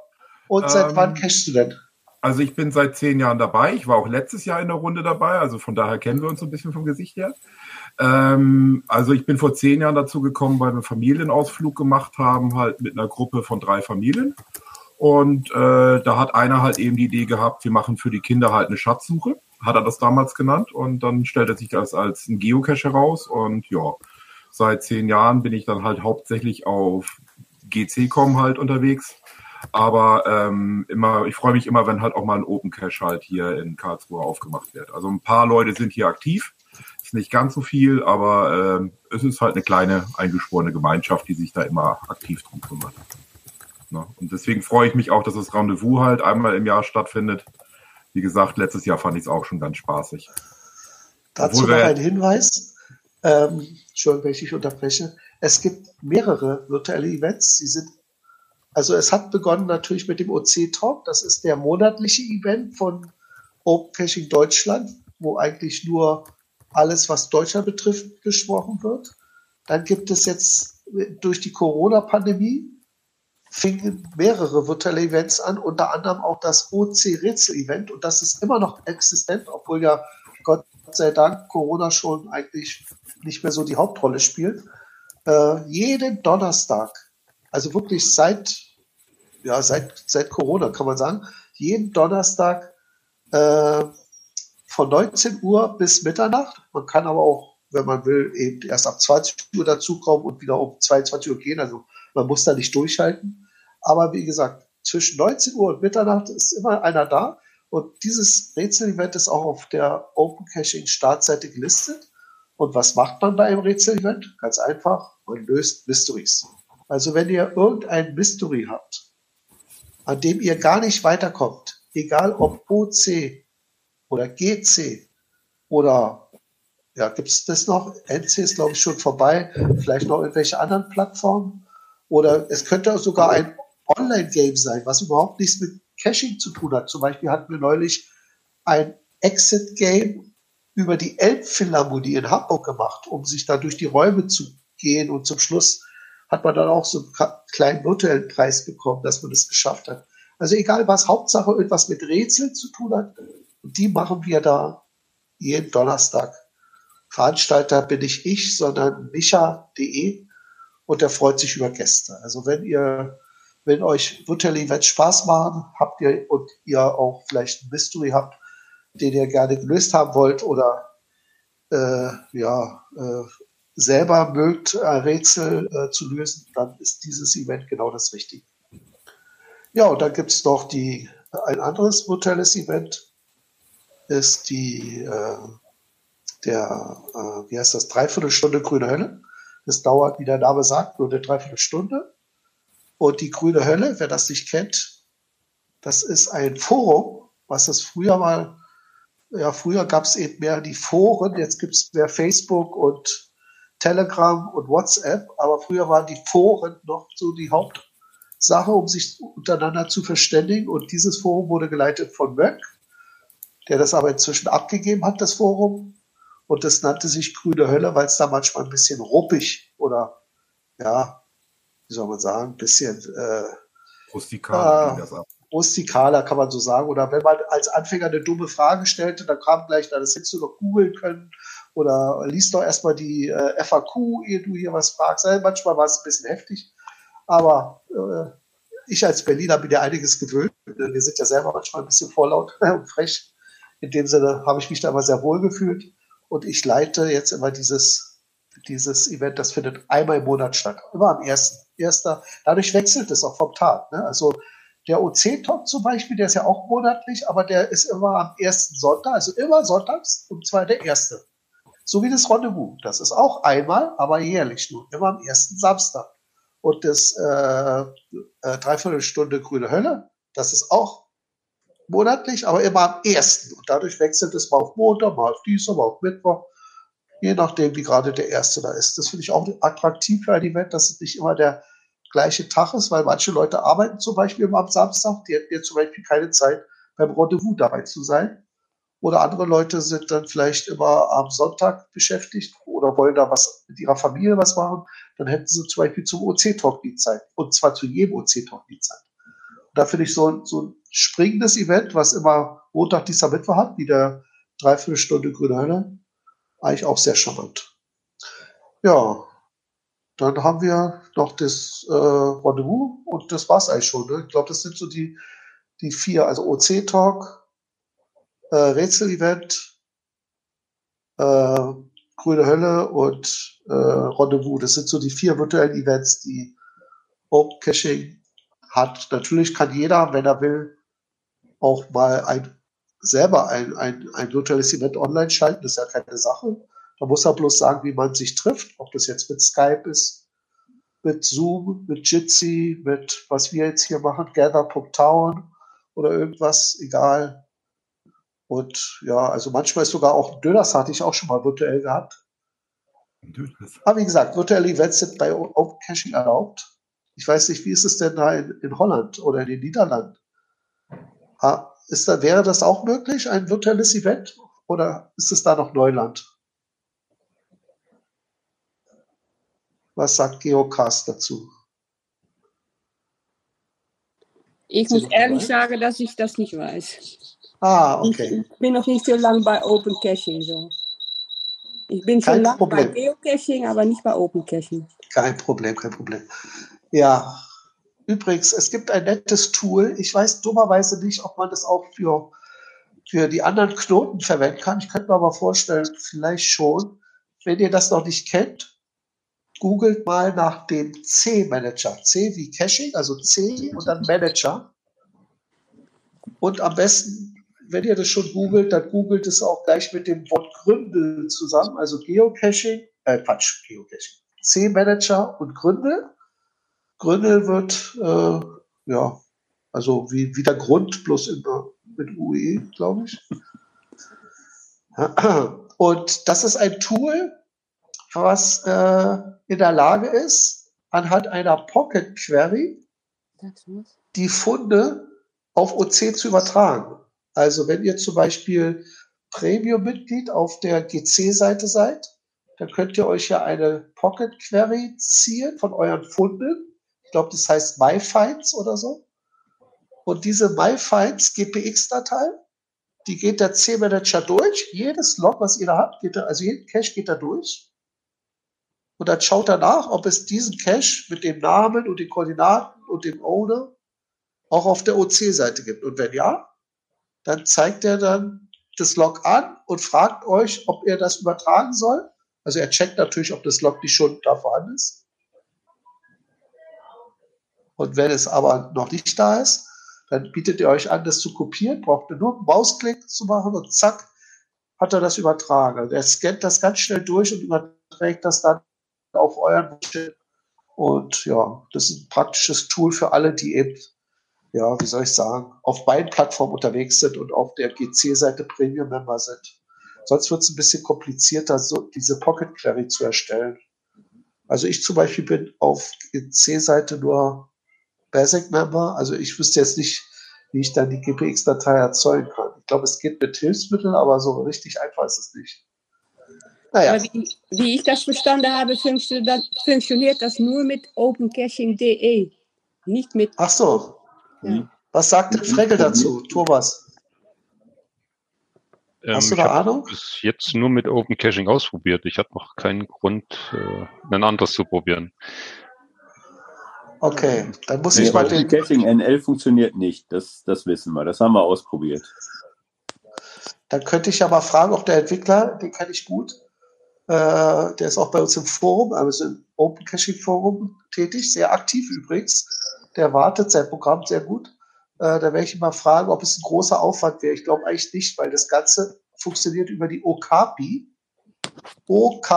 Und seit ähm, wann cachst du denn? Also ich bin seit zehn Jahren dabei. Ich war auch letztes Jahr in der Runde dabei, also von daher kennen wir uns so ein bisschen vom Gesicht her. Ähm, also ich bin vor zehn Jahren dazu gekommen, weil wir einen Familienausflug gemacht haben, halt mit einer Gruppe von drei Familien. Und äh, da hat einer halt eben die Idee gehabt, wir machen für die Kinder halt eine Schatzsuche, hat er das damals genannt. Und dann stellte sich das als ein Geocache heraus. Und ja, seit zehn Jahren bin ich dann halt hauptsächlich auf GC.com halt unterwegs aber ähm, immer, ich freue mich immer, wenn halt auch mal ein Open Cache halt hier in Karlsruhe aufgemacht wird. Also ein paar Leute sind hier aktiv. Ist nicht ganz so viel, aber ähm, es ist halt eine kleine eingeschworene Gemeinschaft, die sich da immer aktiv drum kümmert. Ne? Und deswegen freue ich mich auch, dass das Rendezvous halt einmal im Jahr stattfindet. Wie gesagt, letztes Jahr fand ich es auch schon ganz spaßig. Dazu noch ein Hinweis. Ähm, Entschuldigung, wenn ich dich unterbreche. Es gibt mehrere virtuelle Events. Sie sind also es hat begonnen natürlich mit dem OC Talk. Das ist der monatliche Event von Open Caching Deutschland, wo eigentlich nur alles, was Deutschland betrifft, gesprochen wird. Dann gibt es jetzt durch die Corona-Pandemie fingen mehrere virtuelle Events an, unter anderem auch das OC Rätsel-Event. Und das ist immer noch existent, obwohl ja Gott sei Dank Corona schon eigentlich nicht mehr so die Hauptrolle spielt. Äh, jeden Donnerstag also wirklich seit, ja, seit, seit Corona kann man sagen, jeden Donnerstag äh, von 19 Uhr bis Mitternacht. Man kann aber auch, wenn man will, eben erst ab 20 Uhr dazukommen und wieder um 22 Uhr gehen. Also man muss da nicht durchhalten. Aber wie gesagt, zwischen 19 Uhr und Mitternacht ist immer einer da. Und dieses Rätsel-Event ist auch auf der Open Caching Startseite gelistet. Und was macht man bei einem Rätsel-Event? Ganz einfach, man löst Mysteries. Also wenn ihr irgendein Mystery habt, an dem ihr gar nicht weiterkommt, egal ob OC oder GC oder ja, gibt es das noch? NC ist, glaube ich, schon vorbei. Vielleicht noch irgendwelche anderen Plattformen. Oder es könnte sogar ein Online-Game sein, was überhaupt nichts mit Caching zu tun hat. Zum Beispiel hatten wir neulich ein Exit-Game über die Elbphilharmonie in Hamburg gemacht, um sich da durch die Räume zu gehen und zum Schluss hat man dann auch so einen kleinen virtuellen Preis bekommen, dass man das geschafft hat. Also egal was, Hauptsache irgendwas mit Rätseln zu tun hat. Und die machen wir da jeden Donnerstag. Veranstalter bin nicht ich, sondern micha.de und der freut sich über Gäste. Also wenn ihr, wenn euch virtuelle Events Spaß machen, habt ihr und ihr auch vielleicht ein Mystery habt, den ihr gerne gelöst haben wollt oder äh, ja, äh, selber mögt, äh, Rätsel äh, zu lösen, dann ist dieses Event genau das Richtige. Ja, und dann gibt es noch die, ein anderes virtuelles Event, ist die, äh, der, äh, wie heißt das, Dreiviertelstunde Grüne Hölle. Das dauert, wie der Name sagt, nur eine Dreiviertelstunde. Und die Grüne Hölle, wer das nicht kennt, das ist ein Forum was das früher mal, ja, früher gab es eben mehr die Foren, jetzt gibt es mehr Facebook und Telegram und WhatsApp, aber früher waren die Foren noch so die Hauptsache, um sich untereinander zu verständigen. Und dieses Forum wurde geleitet von Möck, der das aber inzwischen abgegeben hat, das Forum. Und das nannte sich Grüne Hölle, weil es da manchmal ein bisschen ruppig oder, ja, wie soll man sagen, ein bisschen äh, rustikaler, äh, rustikaler kann man so sagen. Oder wenn man als Anfänger eine dumme Frage stellte, dann kam gleich, das hättest du doch googeln können oder liest doch erstmal die äh, FAQ, ehe du hier was fragst. Also manchmal war es ein bisschen heftig, aber äh, ich als Berliner bin ja einiges gewöhnt. Wir sind ja selber manchmal ein bisschen vorlaut und frech. In dem Sinne habe ich mich da immer sehr wohl gefühlt und ich leite jetzt immer dieses, dieses Event, das findet einmal im Monat statt, immer am ersten. Erster. Dadurch wechselt es auch vom Tag. Ne? Also der OC-Talk zum Beispiel, der ist ja auch monatlich, aber der ist immer am ersten Sonntag, also immer sonntags und zwar der erste. So wie das Rendezvous. Das ist auch einmal, aber jährlich nur, immer am ersten Samstag. Und das äh, äh, Dreiviertelstunde Grüne Hölle, das ist auch monatlich, aber immer am ersten. Und dadurch wechselt es mal auf Montag, mal auf Dienstag, mal auf Mittwoch, je nachdem, wie gerade der erste da ist. Das finde ich auch attraktiv für ein Event, dass es nicht immer der gleiche Tag ist, weil manche Leute arbeiten zum Beispiel immer am Samstag, die hätten jetzt zum Beispiel keine Zeit, beim Rendezvous dabei zu sein. Oder andere Leute sind dann vielleicht immer am Sonntag beschäftigt oder wollen da was mit ihrer Familie was machen. Dann hätten sie zum Beispiel zum OC-Talk die Zeit. Und zwar zu jedem OC-Talk die Zeit. Und da finde ich so, ein, so ein springendes Event, was immer Montag, Dienstag, Mittwoch hat, wie der Dreiviertelstunde Grüne Hölle, eigentlich auch sehr charmant. Ja, dann haben wir noch das äh, Rendezvous und das war's eigentlich schon. Ne? Ich glaube, das sind so die, die vier, also OC-Talk, äh, Rätsel-Event, äh, Grüne Hölle und äh, Rendezvous. Das sind so die vier virtuellen Events, die Open Caching hat. Natürlich kann jeder, wenn er will, auch mal ein, selber ein, ein, ein virtuelles Event online schalten. Das ist ja keine Sache. Da muss er bloß sagen, wie man sich trifft, ob das jetzt mit Skype ist, mit Zoom, mit Jitsi, mit was wir jetzt hier machen, Gather.town oder irgendwas, egal. Und ja, also manchmal ist sogar auch Döners hatte ich auch schon mal virtuell gehabt. Aber wie gesagt, virtuelle Events sind bei Open Caching erlaubt. Ich weiß nicht, wie ist es denn da in, in Holland oder in den Niederlanden? Ist da, wäre das auch möglich, ein virtuelles Event? Oder ist es da noch Neuland? Was sagt Geocast dazu? Ich muss ehrlich sagen, dass ich das nicht weiß. Ah, okay. Ich bin noch nicht so lange bei Open Caching. So. Ich bin schon lange bei Geocaching, aber nicht bei Open Caching. Kein Problem, kein Problem. Ja, übrigens, es gibt ein nettes Tool. Ich weiß dummerweise nicht, ob man das auch für, für die anderen Knoten verwenden kann. Ich könnte mir aber vorstellen, vielleicht schon. Wenn ihr das noch nicht kennt, googelt mal nach dem C-Manager. C wie Caching, also C und dann Manager. Und am besten wenn ihr das schon googelt, dann googelt es auch gleich mit dem Wort Gründel zusammen, also Geocaching, äh Quatsch, Geocaching, C-Manager und Gründel. Gründel wird, äh, ja, also wie, wie der Grund, bloß in, mit UE, glaube ich. Und das ist ein Tool, was äh, in der Lage ist, anhand einer Pocket Query die Funde auf OC zu übertragen. Also wenn ihr zum Beispiel Premium-Mitglied auf der GC-Seite seid, dann könnt ihr euch ja eine Pocket Query ziehen von euren Funden. Ich glaube, das heißt MyFinds oder so. Und diese MyFinds GPX-Datei, die geht der C-Manager durch. Jedes Log, was ihr da habt, geht da, also jeden Cache geht da durch. Und dann schaut er nach, ob es diesen Cache mit dem Namen und den Koordinaten und dem Owner auch auf der OC-Seite gibt. Und wenn ja, dann zeigt er dann das Log an und fragt euch, ob er das übertragen soll. Also er checkt natürlich, ob das Log nicht schon da vorhanden ist. Und wenn es aber noch nicht da ist, dann bietet er euch an, das zu kopieren, braucht ihr nur einen Mausklick zu machen und zack, hat er das übertragen. Also er scannt das ganz schnell durch und überträgt das dann auf euren Bildschirm. Und ja, das ist ein praktisches Tool für alle, die eben ja, wie soll ich sagen, auf beiden Plattformen unterwegs sind und auf der GC-Seite Premium-Member sind. Sonst wird es ein bisschen komplizierter, so diese Pocket Query zu erstellen. Also ich zum Beispiel bin auf GC-Seite nur Basic-Member. Also ich wüsste jetzt nicht, wie ich dann die GPX-Datei erzeugen kann. Ich glaube, es geht mit Hilfsmitteln, aber so richtig einfach ist es nicht. Naja. Wie, wie, ich das verstanden habe, funktioniert das nur mit opencaching.de, nicht mit. Ach so. Ja. Was sagt denn Fregel dazu, Thomas? Ähm, Hast du da Ahnung? Ich bis jetzt nur mit Open Caching ausprobiert. Ich hatte noch keinen Grund, äh, ein anderes zu probieren. Okay, dann muss nee, ich mal den. Caching NL funktioniert nicht. Das, das wissen wir. Das haben wir ausprobiert. Dann könnte ich ja mal fragen, ob der Entwickler, den kenne ich gut, äh, der ist auch bei uns im Forum, also im Open Caching Forum tätig, sehr aktiv übrigens. Der wartet sein Programm sehr gut. Äh, da werde ich ihn mal fragen, ob es ein großer Aufwand wäre. Ich glaube eigentlich nicht, weil das Ganze funktioniert über die OKAPI. OK,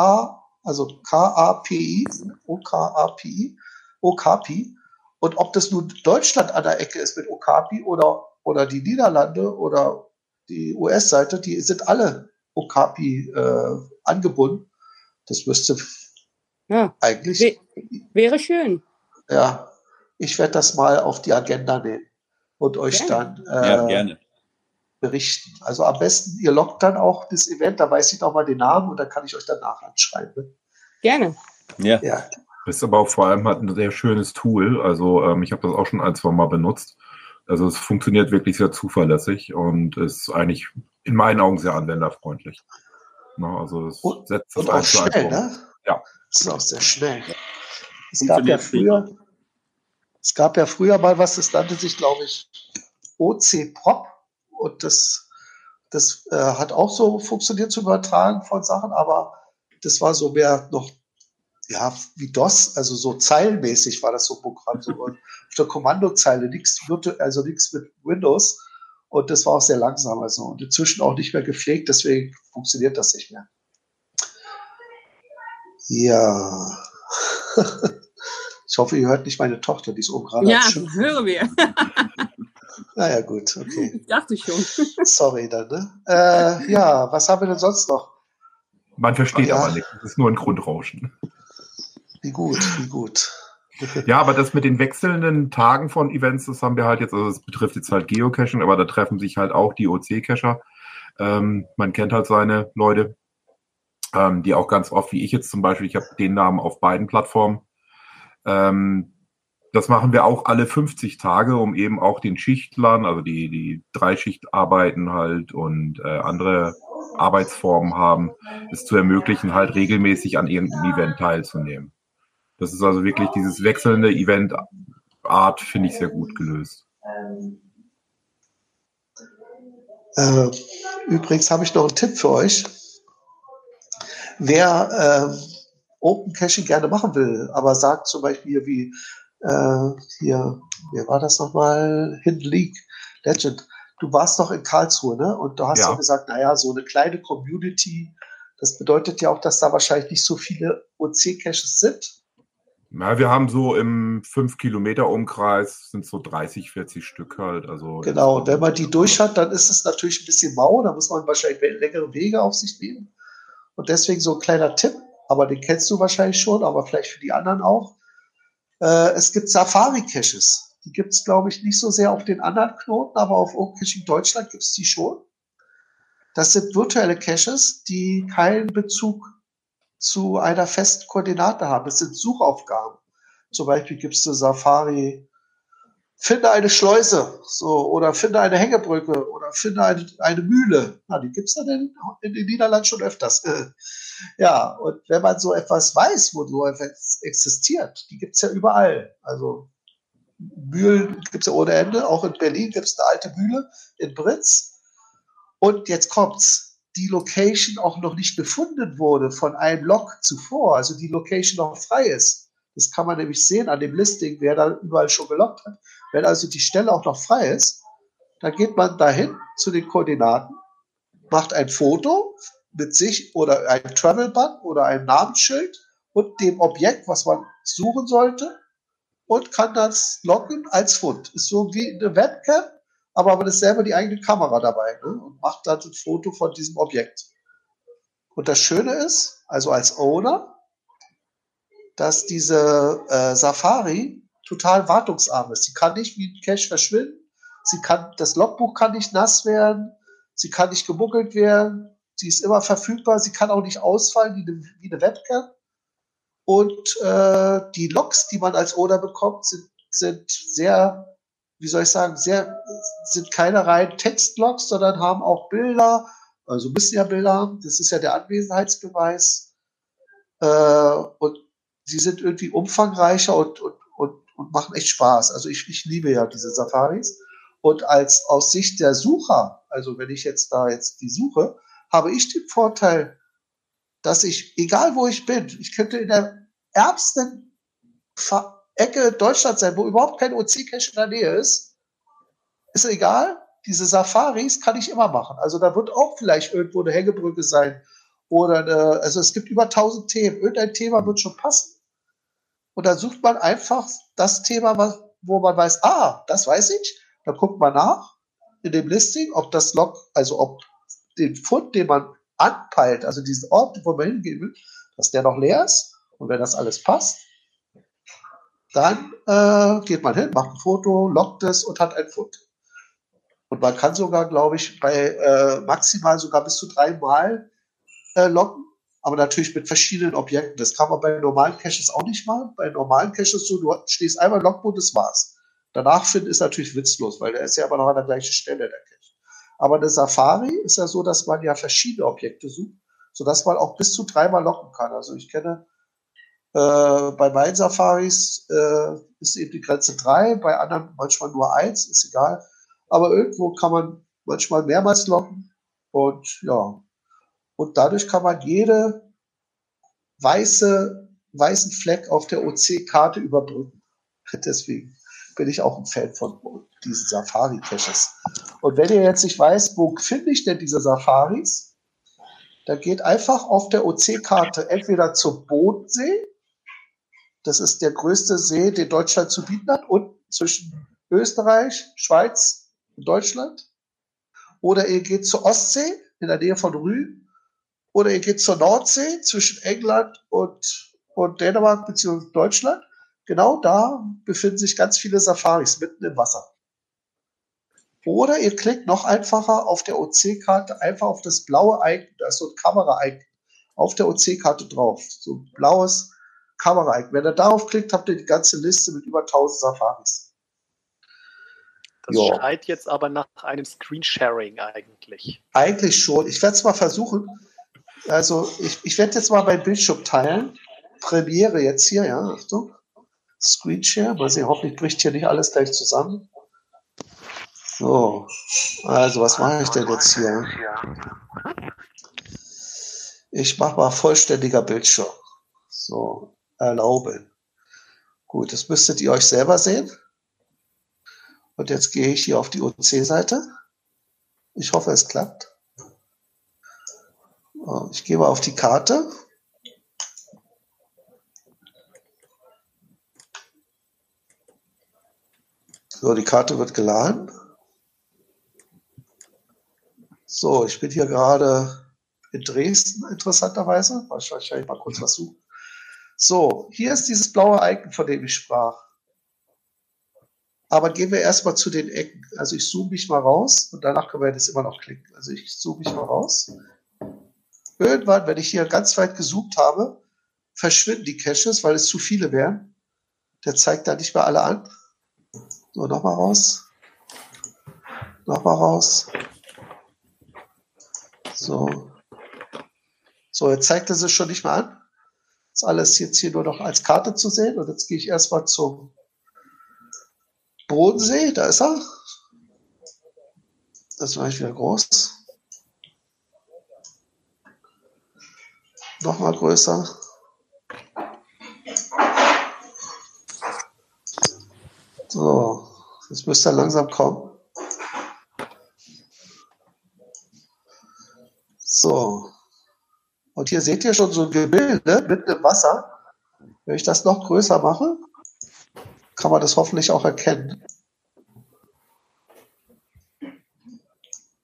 also K-A-P-I, OKAPI, OKAPI. Und ob das nun Deutschland an der Ecke ist mit OKAPI oder, oder die Niederlande oder die US-Seite, die sind alle OKAPI äh, angebunden. Das müsste ja, eigentlich. Wäre schön. Ja, ich werde das mal auf die Agenda nehmen und euch gerne. dann äh, ja, gerne. berichten. Also am besten, ihr lockt dann auch das Event, da weiß ich noch mal den Namen und dann kann ich euch danach anschreiben. Gerne. Ja. ja. Ist aber auch vor allem halt ein sehr schönes Tool. Also ähm, ich habe das auch schon ein, zwei Mal benutzt. Also es funktioniert wirklich sehr zuverlässig und ist eigentlich in meinen Augen sehr anwenderfreundlich. Na, also es und, setzt und auch schnell, ne? Ja. Das ist auch sehr schnell. Es gab ja früher, es gab ja früher mal was, das nannte sich, glaube ich, OC Pop und das, das äh, hat auch so funktioniert zu übertragen von Sachen, aber das war so mehr noch ja, wie DOS, also so zeilenmäßig war das so ein Programm, so auf der Kommandozeile, nichts, also nichts mit Windows. Und das war auch sehr langsam, also und inzwischen auch nicht mehr gepflegt, deswegen funktioniert das nicht mehr. Ja. Ich hoffe, ihr hört nicht meine Tochter, die ist oben gerade. Ja, hören wir. naja, gut, okay. Ich dachte schon. Sorry dann, ne? Äh, ja, was haben wir denn sonst noch? Man versteht ja. aber nichts, es ist nur ein Grundrauschen. Wie gut, wie gut. Ja, aber das mit den wechselnden Tagen von Events, das haben wir halt jetzt, also das betrifft jetzt halt Geocaching, aber da treffen sich halt auch die OC-Cacher. Ähm, man kennt halt seine Leute, ähm, die auch ganz oft, wie ich jetzt zum Beispiel, ich habe den Namen auf beiden Plattformen, ähm, das machen wir auch alle 50 Tage, um eben auch den Schichtlern, also die, die Dreischichtarbeiten halt und äh, andere Arbeitsformen haben, es zu ermöglichen, halt regelmäßig an irgendeinem Event teilzunehmen. Das ist also wirklich dieses wechselnde Event-Art, finde ich sehr gut gelöst. Äh, übrigens habe ich noch einen Tipp für euch. Wer äh, Open Caching gerne machen will, aber sagt zum Beispiel wie äh, hier, wer war das nochmal? Hidden League Legend. Du warst doch in Karlsruhe, ne? Und du hast ja, ja gesagt, naja, so eine kleine Community, das bedeutet ja auch, dass da wahrscheinlich nicht so viele OC-Caches sind. Na, wir haben so im 5 Kilometer Umkreis sind so 30, 40 Stück halt. Also genau, und wenn man die durch hat, dann ist es natürlich ein bisschen mau, da muss man wahrscheinlich längere Wege auf sich nehmen. Und deswegen so ein kleiner Tipp, aber den kennst du wahrscheinlich schon, aber vielleicht für die anderen auch. Äh, es gibt Safari-Caches. Die gibt es, glaube ich, nicht so sehr auf den anderen Knoten, aber auf OpenCaching Deutschland gibt es die schon. Das sind virtuelle Caches, die keinen Bezug zu einer festen Koordinate haben. Das sind Suchaufgaben. Zum Beispiel gibt es eine Safari finde eine Schleuse so, oder finde eine Hängebrücke oder finde eine, eine Mühle. Na, die gibt es dann in, in, den Niederlanden schon öfters. ja, und wenn man so etwas weiß, wo so etwas existiert, die gibt es ja überall. Also Mühlen gibt es ja ohne Ende. Auch in Berlin gibt es eine alte Mühle in Britz. Und jetzt kommt's. Die Location auch noch nicht gefunden wurde von einem Log zuvor, also die Location noch frei ist. Das kann man nämlich sehen an dem Listing, wer da überall schon gelockt hat. Wenn also die Stelle auch noch frei ist, dann geht man dahin zu den Koordinaten, macht ein Foto mit sich oder ein Travel Button oder ein Namensschild und dem Objekt, was man suchen sollte. und kann das loggen als Fund. Ist so wie eine Webcam, aber man ist selber die eigene Kamera dabei ne? und macht dann ein Foto von diesem Objekt. Und das Schöne ist, also als Owner, dass diese äh, Safari total wartungsarm ist. Sie kann nicht wie ein Cache verschwinden. Sie kann, das Logbuch kann nicht nass werden. Sie kann nicht gemuggelt werden. Sie ist immer verfügbar. Sie kann auch nicht ausfallen wie eine, wie eine Webcam. Und äh, die Logs, die man als Owner bekommt, sind, sind sehr, wie soll ich sagen, sehr, sind keine reinen Textlogs, sondern haben auch Bilder, also müssen ja Bilder haben. Das ist ja der Anwesenheitsbeweis. Äh, und sie sind irgendwie umfangreicher und, und, und, und machen echt Spaß. Also ich, ich liebe ja diese Safaris. Und als aus Sicht der Sucher, also wenn ich jetzt da jetzt die suche, habe ich den Vorteil, dass ich, egal wo ich bin, ich könnte in der ärmsten Ecke Deutschlands sein, wo überhaupt kein OC-Cache in der Nähe ist, ist egal. Diese Safaris kann ich immer machen. Also da wird auch vielleicht irgendwo eine Hängebrücke sein oder eine, also es gibt über 1000 Themen. Irgendein Thema wird schon passen. Und dann sucht man einfach das Thema, wo man weiß, ah, das weiß ich. Dann guckt man nach in dem Listing, ob das Log, also ob den Fund, den man anpeilt, also diesen Ort, wo man hingehen will, dass der noch leer ist. Und wenn das alles passt, dann äh, geht man hin, macht ein Foto, lockt es und hat ein Fund. Und man kann sogar, glaube ich, bei äh, maximal sogar bis zu dreimal äh, locken, aber natürlich mit verschiedenen Objekten. Das kann man bei normalen Caches auch nicht machen. Bei normalen Caches so, du stehst einmal Logbuch, das war's. Danach finden ist natürlich witzlos, weil der ist ja aber noch an der gleichen Stelle, der Cache. Aber eine Safari ist ja so, dass man ja verschiedene Objekte sucht, sodass man auch bis zu dreimal locken kann. Also ich kenne äh, bei meinen Safaris äh, ist eben die Grenze drei, bei anderen manchmal nur eins, ist egal. Aber irgendwo kann man manchmal mehrmals locken und ja. Und dadurch kann man jede weiße, weißen Fleck auf der OC-Karte überbrücken. Deswegen bin ich auch ein Fan von diesen Safari-Caches. Und wenn ihr jetzt nicht weißt, wo finde ich denn diese Safaris, dann geht einfach auf der OC-Karte entweder zum Bodensee, das ist der größte See, den Deutschland zu bieten hat, und zwischen Österreich, Schweiz und Deutschland. Oder ihr geht zur Ostsee in der Nähe von Rügen. Oder ihr geht zur Nordsee zwischen England und, und Dänemark bzw. Deutschland. Genau da befinden sich ganz viele Safaris mitten im Wasser. Oder ihr klickt noch einfacher auf der OC-Karte einfach auf das blaue Icon, da ist so ein Kamera-Icon auf der OC-Karte drauf. So ein blaues Kamera-Icon. Wenn ihr darauf klickt, habt ihr die ganze Liste mit über 1000 Safaris. Das jo. schreit jetzt aber nach einem Screensharing eigentlich. Eigentlich schon. Ich werde es mal versuchen. Also ich, ich werde jetzt mal mein Bildschirm teilen. Premiere jetzt hier, ja, Achtung. Screenshare. Mal sehen, hoffentlich bricht hier nicht alles gleich zusammen. So, also was mache ich denn jetzt hier? Ich mache mal vollständiger Bildschirm. So, erlauben. Gut, das müsstet ihr euch selber sehen. Und jetzt gehe ich hier auf die OC-Seite. Ich hoffe, es klappt. Ich gehe mal auf die Karte. So, die Karte wird geladen. So, ich bin hier gerade in Dresden, interessanterweise. Wahrscheinlich mal kurz was suchen. So, hier ist dieses blaue Icon, von dem ich sprach. Aber gehen wir erstmal zu den Ecken. Also ich zoome mich mal raus und danach können wir das immer noch klicken. Also ich zoome mich mal raus. Irgendwann, wenn ich hier ganz weit gezoomt habe, verschwinden die Caches, weil es zu viele wären. Der zeigt da nicht mehr alle an. So, nochmal raus. Nochmal raus. So. So, jetzt zeigt er sich schon nicht mehr an. Alles jetzt hier nur noch als Karte zu sehen. Und jetzt gehe ich erstmal zum Bodensee. Da ist er. Das war ich wieder groß. Nochmal größer. So, jetzt müsste er langsam kommen. So. Hier seht ihr schon so ein Gebilde mitten im Wasser. Wenn ich das noch größer mache, kann man das hoffentlich auch erkennen.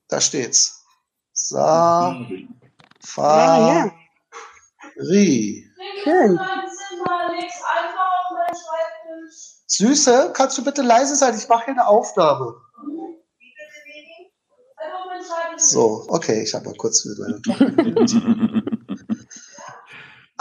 Da steht's. Safari. Ja, Schön. Süße, kannst du bitte leise sein? Ich mache hier eine Aufnahme. So, okay, ich habe mal kurz mit meiner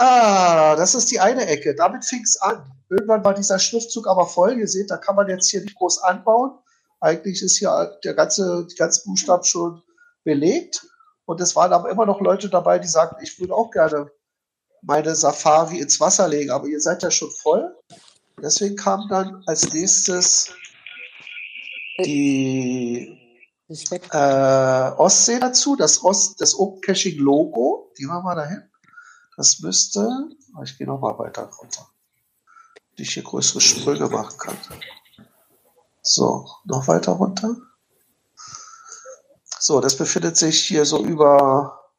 Ah, das ist die eine Ecke. Damit fing es an. Irgendwann war dieser Schriftzug aber voll. Ihr seht, da kann man jetzt hier nicht groß anbauen. Eigentlich ist hier der ganze, die ganzen Buchstaben schon belegt. Und es waren aber immer noch Leute dabei, die sagten, ich würde auch gerne meine Safari ins Wasser legen, aber ihr seid ja schon voll. Deswegen kam dann als nächstes die äh, Ostsee dazu, das, Ost, das Open Caching Logo. Die wir mal dahin. Das müsste, ich gehe noch mal weiter runter, die ich hier größere Sprünge machen kann. So, noch weiter runter. So, das befindet sich hier so über,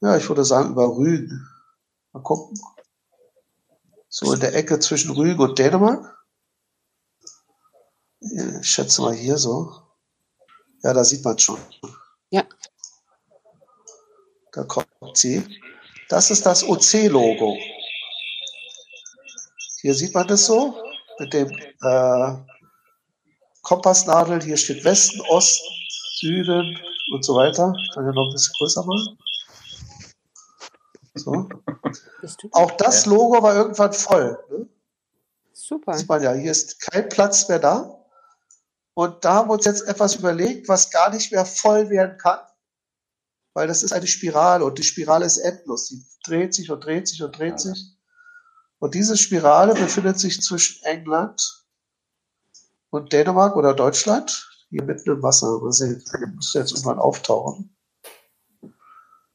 ja, ich würde sagen über Rügen. Mal gucken. So in der Ecke zwischen Rügen und Dänemark. Ich schätze mal hier so. Ja, da sieht man schon. Ja. Da kommt sie. Das ist das OC-Logo. Hier sieht man das so mit dem äh, Kompassnadel. Hier steht Westen, Osten, Süden und so weiter. Ich kann ja noch ein bisschen größer machen. So. Auch das Logo war irgendwann voll. Ne? Super. Sieht man ja, hier ist kein Platz mehr da. Und da haben wir uns jetzt etwas überlegt, was gar nicht mehr voll werden kann weil das ist eine Spirale und die Spirale ist endlos. Die dreht sich und dreht sich und dreht sich. Und diese Spirale befindet sich zwischen England und Dänemark oder Deutschland. Hier mitten im Wasser. Mal sehen, die muss jetzt irgendwann auftauchen.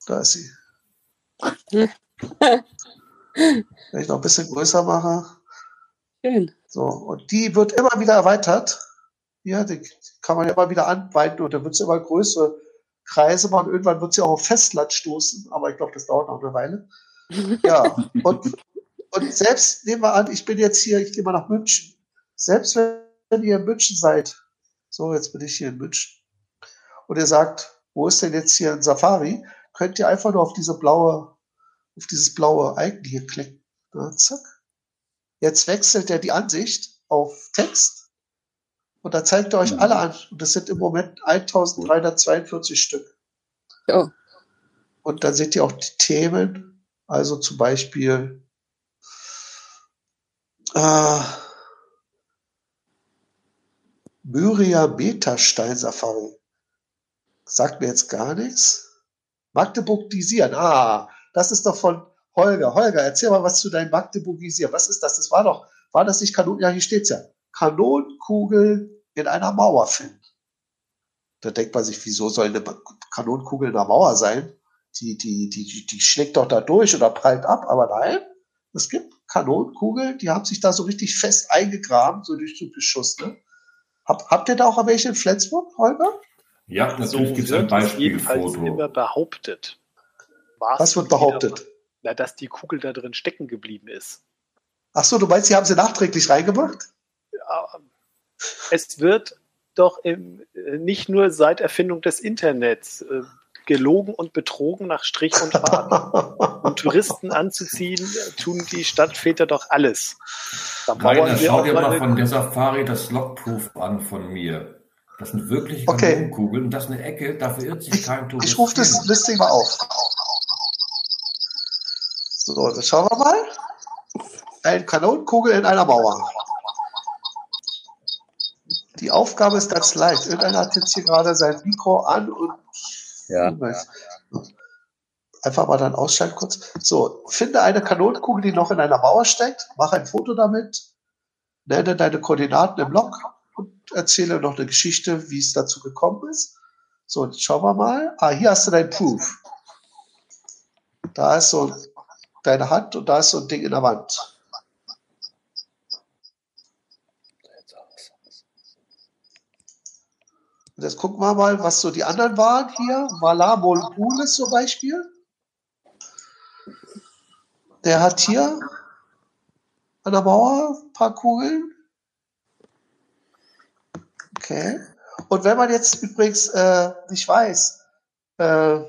Da ist sie. Wenn ich noch ein bisschen größer mache. Schön. So, und die wird immer wieder erweitert. Ja, die kann man ja immer wieder anbinden und dann wird sie immer größer Kreise machen. Irgendwann wird sie auch auf Festland stoßen, aber ich glaube, das dauert noch eine Weile. Ja, und, und selbst, nehmen wir an, ich bin jetzt hier, ich gehe mal nach München. Selbst wenn ihr in München seid, so, jetzt bin ich hier in München, und ihr sagt, wo ist denn jetzt hier ein Safari, könnt ihr einfach nur auf diese blaue, auf dieses blaue Icon hier klicken. Ja, zack. Jetzt wechselt er die Ansicht auf Text und da zeigt er euch alle an. Und das sind im Moment 1342 Stück. Oh. Und dann seht ihr auch die Themen. Also zum Beispiel äh, Myria Betastein Safari. Sagt mir jetzt gar nichts. Magdeburg Disieren. Ah, das ist doch von Holger. Holger, erzähl mal was zu deinem Magdeburg Disieren. Was ist das? Das war doch, war das nicht Kanon? Ja, hier steht's ja. Kanonenkugel in einer Mauer finden. Da denkt man sich, wieso soll eine Kanonenkugel in einer Mauer sein? Die, die, die, die schlägt doch da durch oder prallt ab, aber nein, es gibt Kanonenkugeln, die haben sich da so richtig fest eingegraben, so durch den Beschuss. Ne? Hab, habt ihr da auch welche in Flensburg, Holger? Ja, natürlich so gibt es ein Beispielfoto. immer behauptet. War's Was wird behauptet? Na, dass die Kugel da drin stecken geblieben ist. Ach so, du meinst, sie haben sie nachträglich reingemacht? Ja, es wird doch im, äh, nicht nur seit Erfindung des Internets äh, gelogen und betrogen nach Strich und Faden. um Touristen anzuziehen, tun die Stadtväter doch alles. Da Rainer, schau dir mal von der Safari das Logproof an von mir. Das sind wirklich okay. Kanonenkugeln und das ist eine Ecke, dafür irrt sich kein Tourist. Ich rufe das Listing mal auf. So, das schauen wir mal. Ein Kanonenkugel in einer Mauer. Die Aufgabe ist ganz leicht. Irgendeiner hat jetzt hier gerade sein Mikro an und ja. einfach mal dann ausschalten kurz. So, finde eine Kanonenkugel, die noch in einer Mauer steckt, mach ein Foto damit, nenne deine Koordinaten im Log und erzähle noch eine Geschichte, wie es dazu gekommen ist. So, jetzt schauen wir mal. Ah, hier hast du dein Proof. Da ist so deine Hand und da ist so ein Ding in der Wand. Und jetzt gucken wir mal, was so die anderen waren hier. Vala Molbulis zum Beispiel. Der hat hier an der Mauer, ein paar Kugeln. Okay. Und wenn man jetzt übrigens äh, nicht weiß, äh,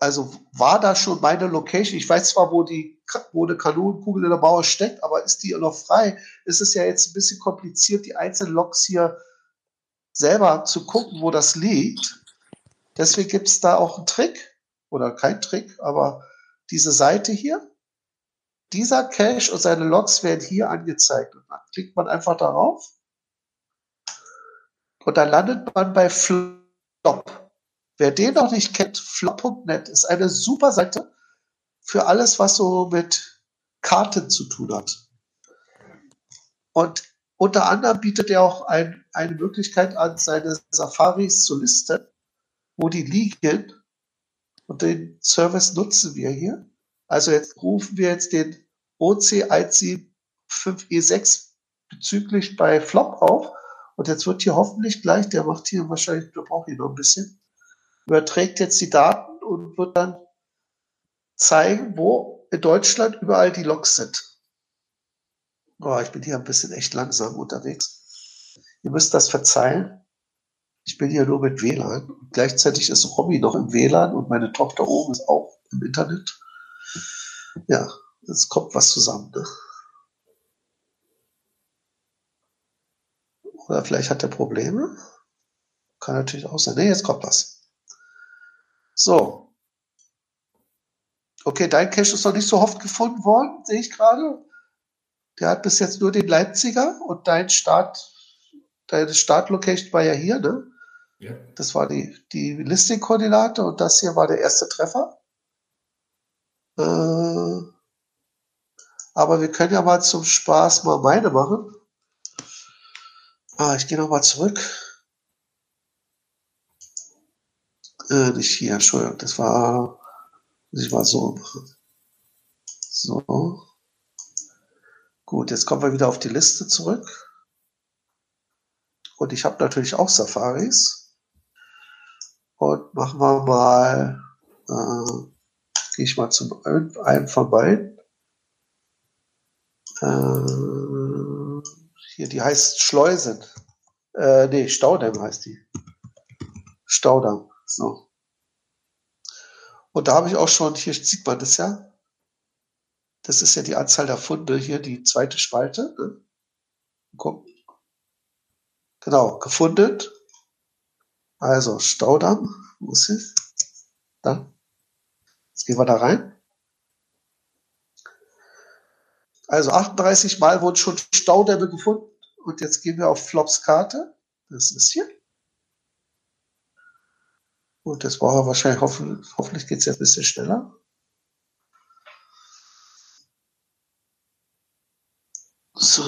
also war da schon meine Location, ich weiß zwar, wo die wo eine Kanonenkugel in der Mauer steckt, aber ist die noch frei? Ist es ja jetzt ein bisschen kompliziert, die einzelnen Loks hier selber zu gucken, wo das liegt. Deswegen gibt es da auch einen Trick, oder kein Trick, aber diese Seite hier, dieser Cache und seine Logs werden hier angezeigt. Und dann klickt man einfach darauf und dann landet man bei Flop. Wer den noch nicht kennt, flop.net ist eine super Seite für alles, was so mit Karten zu tun hat. Und unter anderem bietet er auch ein, eine Möglichkeit an, seine Safaris zu listen, wo die liegen. Und den Service nutzen wir hier. Also jetzt rufen wir jetzt den OC175E6 bezüglich bei Flop auf und jetzt wird hier hoffentlich gleich, der macht hier wahrscheinlich, der braucht hier noch ein bisschen, überträgt jetzt die Daten und wird dann zeigen, wo in Deutschland überall die Loks sind. Oh, ich bin hier ein bisschen echt langsam unterwegs. Ihr müsst das verzeihen. Ich bin hier nur mit WLAN. Gleichzeitig ist Robby noch im WLAN und meine Tochter oben ist auch im Internet. Ja, es kommt was zusammen. Ne? Oder vielleicht hat er Probleme. Kann natürlich auch sein. Nee, jetzt kommt was. So. Okay, dein Cache ist noch nicht so oft gefunden worden, sehe ich gerade. Der hat bis jetzt nur den Leipziger und dein Start, deine Startlocation war ja hier, ne? Ja. Das war die, die Listing-Koordinate und das hier war der erste Treffer. Äh, aber wir können ja mal zum Spaß mal meine machen. Ah, ich gehe nochmal zurück. Äh, nicht hier, Entschuldigung, das war, ich war so So. Gut, jetzt kommen wir wieder auf die Liste zurück. Und ich habe natürlich auch Safaris. Und machen wir mal, äh, gehe ich mal zum einen von beiden. Äh, hier, die heißt Schleusen. Äh, nee, Staudamm heißt die. Staudamm. So. Und da habe ich auch schon, hier sieht man das ja. Das ist ja die Anzahl der Funde, hier die zweite Spalte. Ne? Genau, gefunden. Also Staudamm, wo ist es? Da. Jetzt gehen wir da rein. Also 38 Mal wurden schon Staudämme gefunden. Und jetzt gehen wir auf Flops Karte. Das ist hier. Und das brauchen wir wahrscheinlich, hoffen, hoffentlich geht es jetzt ein bisschen schneller. So.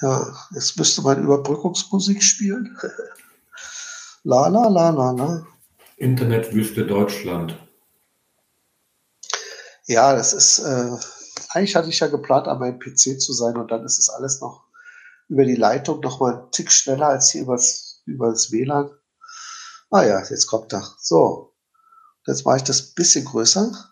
Ja, jetzt müsste man Überbrückungsmusik spielen. la la la la la. Internetwüste Deutschland. Ja, das ist, äh, eigentlich hatte ich ja geplant, an meinem PC zu sein und dann ist es alles noch über die Leitung noch mal einen Tick schneller als hier übers, über das WLAN. Ah ja, jetzt kommt er. So, jetzt mache ich das ein bisschen größer.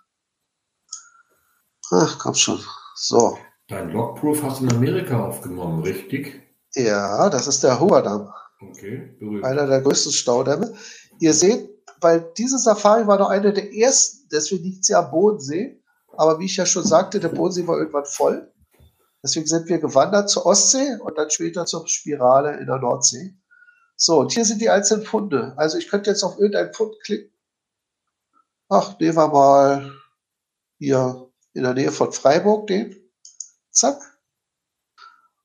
Ach, komm schon. So. Dein Logproof hast du in Amerika aufgenommen, richtig? Ja, das ist der Hoherdamm. Okay, berühmt. Einer der größten Staudämme. Ihr seht, weil diese Safari war noch eine der ersten, deswegen liegt sie am Bodensee. Aber wie ich ja schon sagte, der Bodensee war irgendwann voll. Deswegen sind wir gewandert zur Ostsee und dann später zur Spirale in der Nordsee. So, und hier sind die einzelnen Funde. Also ich könnte jetzt auf irgendeinen Fund klicken. Ach, nehmen wir mal hier in der Nähe von Freiburg den. Zack.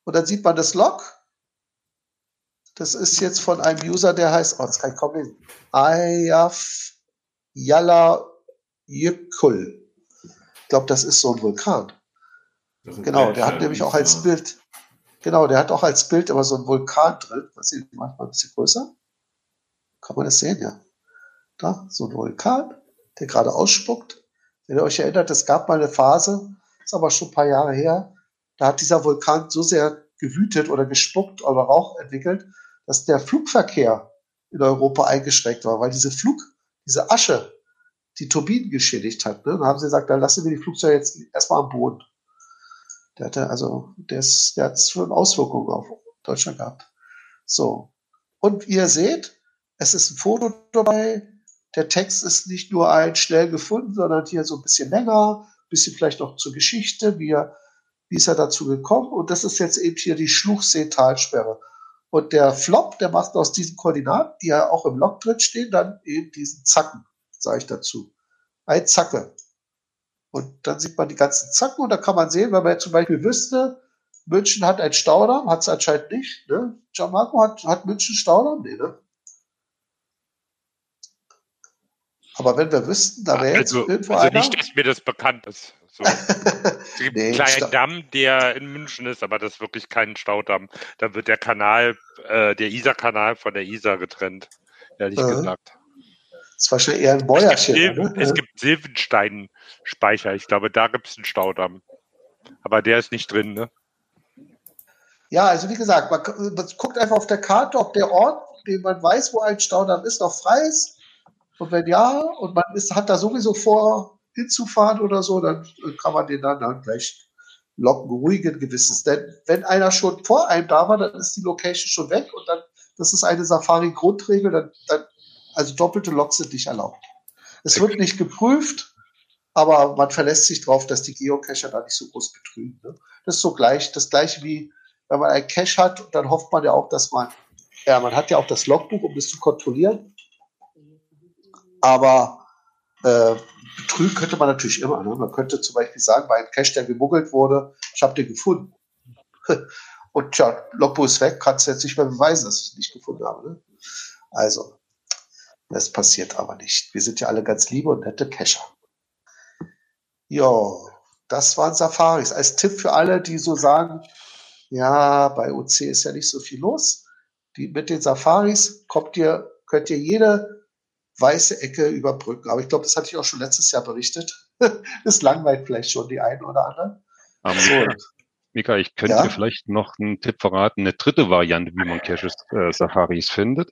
Und dann sieht man das Log. Das ist jetzt von einem User, der heißt, oh, das kann ich kaum lesen. Ayaf Yalla Yükul. Ich glaube, das ist so ein Vulkan. Genau, der hat nämlich auch als Bild, genau, der hat auch als Bild immer so ein Vulkan drin. Das sieht manchmal ein bisschen größer. Kann man das sehen, ja. Da, so ein Vulkan, der gerade ausspuckt. Wenn ihr euch erinnert, es gab mal eine Phase, ist aber schon ein paar Jahre her, da hat dieser Vulkan so sehr gewütet oder gespuckt oder Rauch entwickelt, dass der Flugverkehr in Europa eingeschränkt war, weil diese Flug, diese Asche, die Turbinen geschädigt hat. Ne? Dann haben sie gesagt, dann lassen wir die Flugzeuge jetzt erstmal am Boden. Der hatte also, der, ist, der hat schon Auswirkungen auf Deutschland gehabt. So. Und wie ihr seht, es ist ein Foto dabei. Der Text ist nicht nur ein schnell gefunden, sondern hier so ein bisschen länger, ein bisschen vielleicht auch zur Geschichte, wie, er, wie ist er dazu gekommen. Und das ist jetzt eben hier die Schluchsee-Talsperre. Und der Flop, der macht aus diesen Koordinaten, die ja auch im Log drin stehen, dann eben diesen Zacken, sage ich dazu. Ein Zacke. Und dann sieht man die ganzen Zacken und da kann man sehen, wenn man jetzt zum Beispiel wüsste, München hat einen Staudamm, hat es anscheinend nicht. Ne? Gianmarco hat, hat München Staudamm? Nee, ne? Aber wenn wir wüssten, da wäre also, jetzt irgendwo also einer. nicht, dass mir das bekannt ist. So. es gibt nee, einen kleinen Sta Damm, der in München ist, aber das ist wirklich kein Staudamm. Da wird der Kanal, äh, der Isar-Kanal von der Isar getrennt, ehrlich äh. gesagt. Das ist wahrscheinlich eher ein Bäuerchen. Es gibt, ne? es gibt Silvenstein-Speicher. Ich glaube, da gibt es einen Staudamm. Aber der ist nicht drin, ne? Ja, also wie gesagt, man, man, guckt einfach auf der Karte, ob der Ort, den man weiß, wo ein Staudamm ist, noch frei ist. Und wenn ja, und man ist, hat da sowieso vor, hinzufahren oder so, dann kann man den dann, dann gleich locken, ruhigen Gewissens. Denn wenn einer schon vor einem da war, dann ist die Location schon weg und dann, das ist eine Safari-Grundregel, dann, dann also doppelte Loks sind nicht erlaubt. Es wird nicht geprüft, aber man verlässt sich darauf, dass die Geocacher da nicht so groß betrügen. Ne? Das ist so gleich, das gleiche wie wenn man ein Cache hat, dann hofft man ja auch, dass man, ja, man hat ja auch das Logbuch, um das zu kontrollieren. Aber äh, betrügen könnte man natürlich immer. Ne? Man könnte zum Beispiel sagen, bei einem Cache, der gemuggelt wurde, ich habe den gefunden. Und tja, Logbuch ist weg, kannst du jetzt nicht mehr beweisen, dass ich ihn nicht gefunden habe. Ne? Also, das passiert aber nicht. Wir sind ja alle ganz liebe und nette Cacher. Ja, das waren Safaris. Als Tipp für alle, die so sagen, ja, bei OC ist ja nicht so viel los. Die, mit den Safaris kommt ihr, könnt ihr jede weiße Ecke überbrücken. Aber ich glaube, das hatte ich auch schon letztes Jahr berichtet. das langweilt vielleicht schon die einen oder anderen. Aber so. Mika, ich könnte ja? dir vielleicht noch einen Tipp verraten, eine dritte Variante, wie man Caches äh, Safaris findet.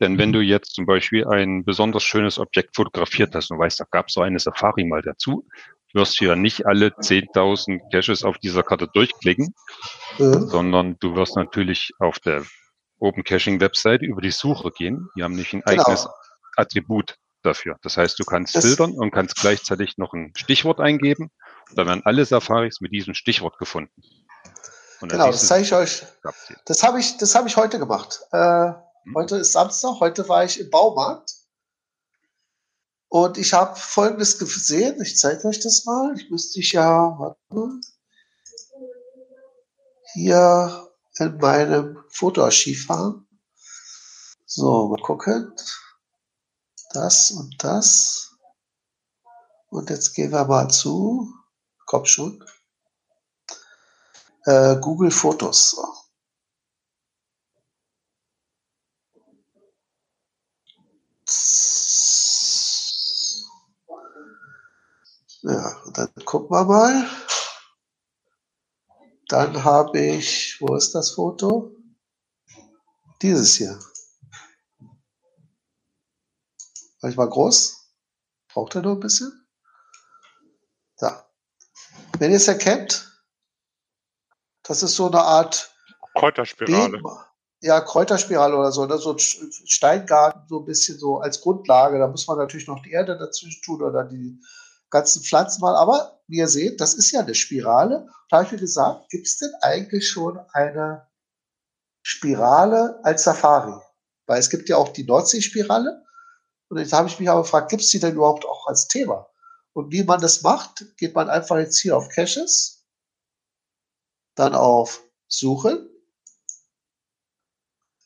Denn wenn du jetzt zum Beispiel ein besonders schönes Objekt fotografiert hast und weißt, da gab es so eine Safari mal dazu, wirst du ja nicht alle 10.000 Caches auf dieser Karte durchklicken, mhm. sondern du wirst natürlich auf der Open Caching Webseite über die Suche gehen. Die haben nicht ein genau. eigenes Attribut dafür. Das heißt, du kannst das filtern und kannst gleichzeitig noch ein Stichwort eingeben. Und dann werden alle Safaris mit diesem Stichwort gefunden. genau, das zeige ich euch. Das habe ich, das habe ich heute gemacht. Äh, hm. Heute ist Samstag. Heute war ich im Baumarkt und ich habe Folgendes gesehen. Ich zeige euch das mal. Ich müsste ich ja, warte hier in meinem Fotoarchiv haben. So, mal gucken. Das und das. Und jetzt gehen wir mal zu, komm schon, äh, Google Fotos. Ja, dann gucken wir mal. Dann habe ich, wo ist das Foto? Dieses hier. Manchmal groß. Braucht er noch ein bisschen? Da. Wenn ihr es erkennt, das ist so eine Art Kräuterspirale. Beben, ja, Kräuterspirale oder so, ne? so ein Steingarten, so ein bisschen so als Grundlage. Da muss man natürlich noch die Erde dazwischen tun oder die ganzen Pflanzen mal. Aber wie ihr seht, das ist ja eine Spirale. Da habe ich mir gesagt, gibt es denn eigentlich schon eine Spirale als Safari? Weil es gibt ja auch die Nordseespirale. Und jetzt habe ich mich aber gefragt, gibt es die denn überhaupt auch als Thema? Und wie man das macht, geht man einfach jetzt hier auf Caches, dann auf Suchen.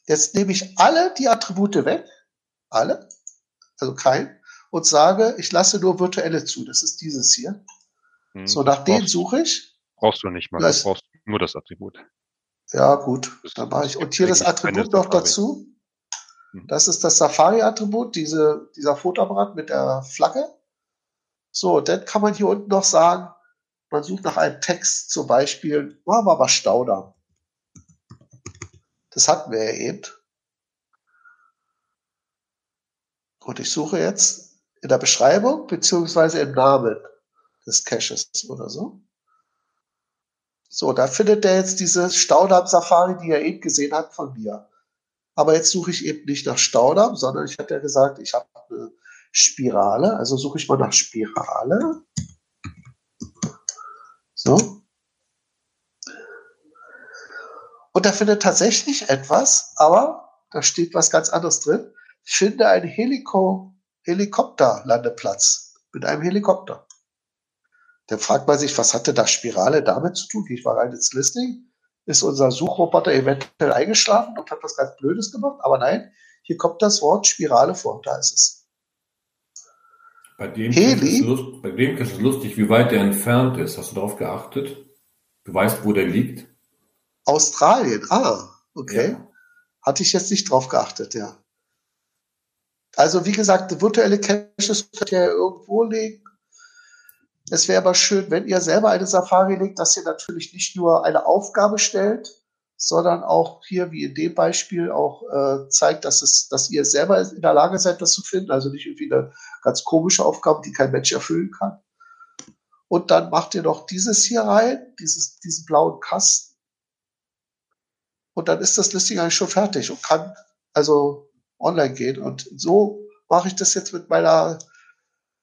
Jetzt nehme ich alle die Attribute weg, alle, also kein, und sage, ich lasse nur virtuelle zu. Das ist dieses hier. Hm, so, nach denen suche ich. Brauchst du nicht mal, du brauchst nur das Attribut. Ja, gut, dann mache ich. Und hier das Attribut noch dazu. Hm. Das ist das Safari-Attribut, diese, dieser Fotoapparat mit der Flagge. So, dann kann man hier unten noch sagen, man sucht nach einem Text, zum Beispiel, machen wir mal Staudamm. Das hatten wir ja eben. Und ich suche jetzt in der Beschreibung beziehungsweise im Namen des Caches oder so. So, da findet er jetzt diese Staudamm-Safari, die er eben gesehen hat von mir. Aber jetzt suche ich eben nicht nach Staudamm, sondern ich hatte ja gesagt, ich habe eine Spirale. Also suche ich mal nach Spirale. So. Und da findet tatsächlich etwas, aber da steht was ganz anderes drin. Finde einen Heliko Helikopterlandeplatz mit einem Helikopter. Dann fragt man sich, was hatte das Spirale damit zu tun? Ich war rein ins Listing. Ist unser Suchroboter eventuell eingeschlafen und hat was ganz Blödes gemacht? Aber nein, hier kommt das Wort Spirale vor. Da ist es. Bei dem, Heli, ist lust, bei dem ist es lustig, wie weit der entfernt ist. Hast du darauf geachtet? Du weißt, wo der liegt? Australien, ah, okay. Ja. Hatte ich jetzt nicht drauf geachtet, ja. Also wie gesagt, virtuelle Caches könnt ihr ja irgendwo legen. Es wäre aber schön, wenn ihr selber eine Safari legt, dass ihr natürlich nicht nur eine Aufgabe stellt, sondern auch hier, wie in dem Beispiel, auch äh, zeigt, dass, es, dass ihr selber in der Lage seid, das zu finden. Also nicht irgendwie eine ganz komische Aufgabe, die kein Mensch erfüllen kann. Und dann macht ihr noch dieses hier rein, dieses, diesen blauen Kasten. Und dann ist das Listing eigentlich schon fertig und kann also online gehen. Und so mache ich das jetzt mit meiner,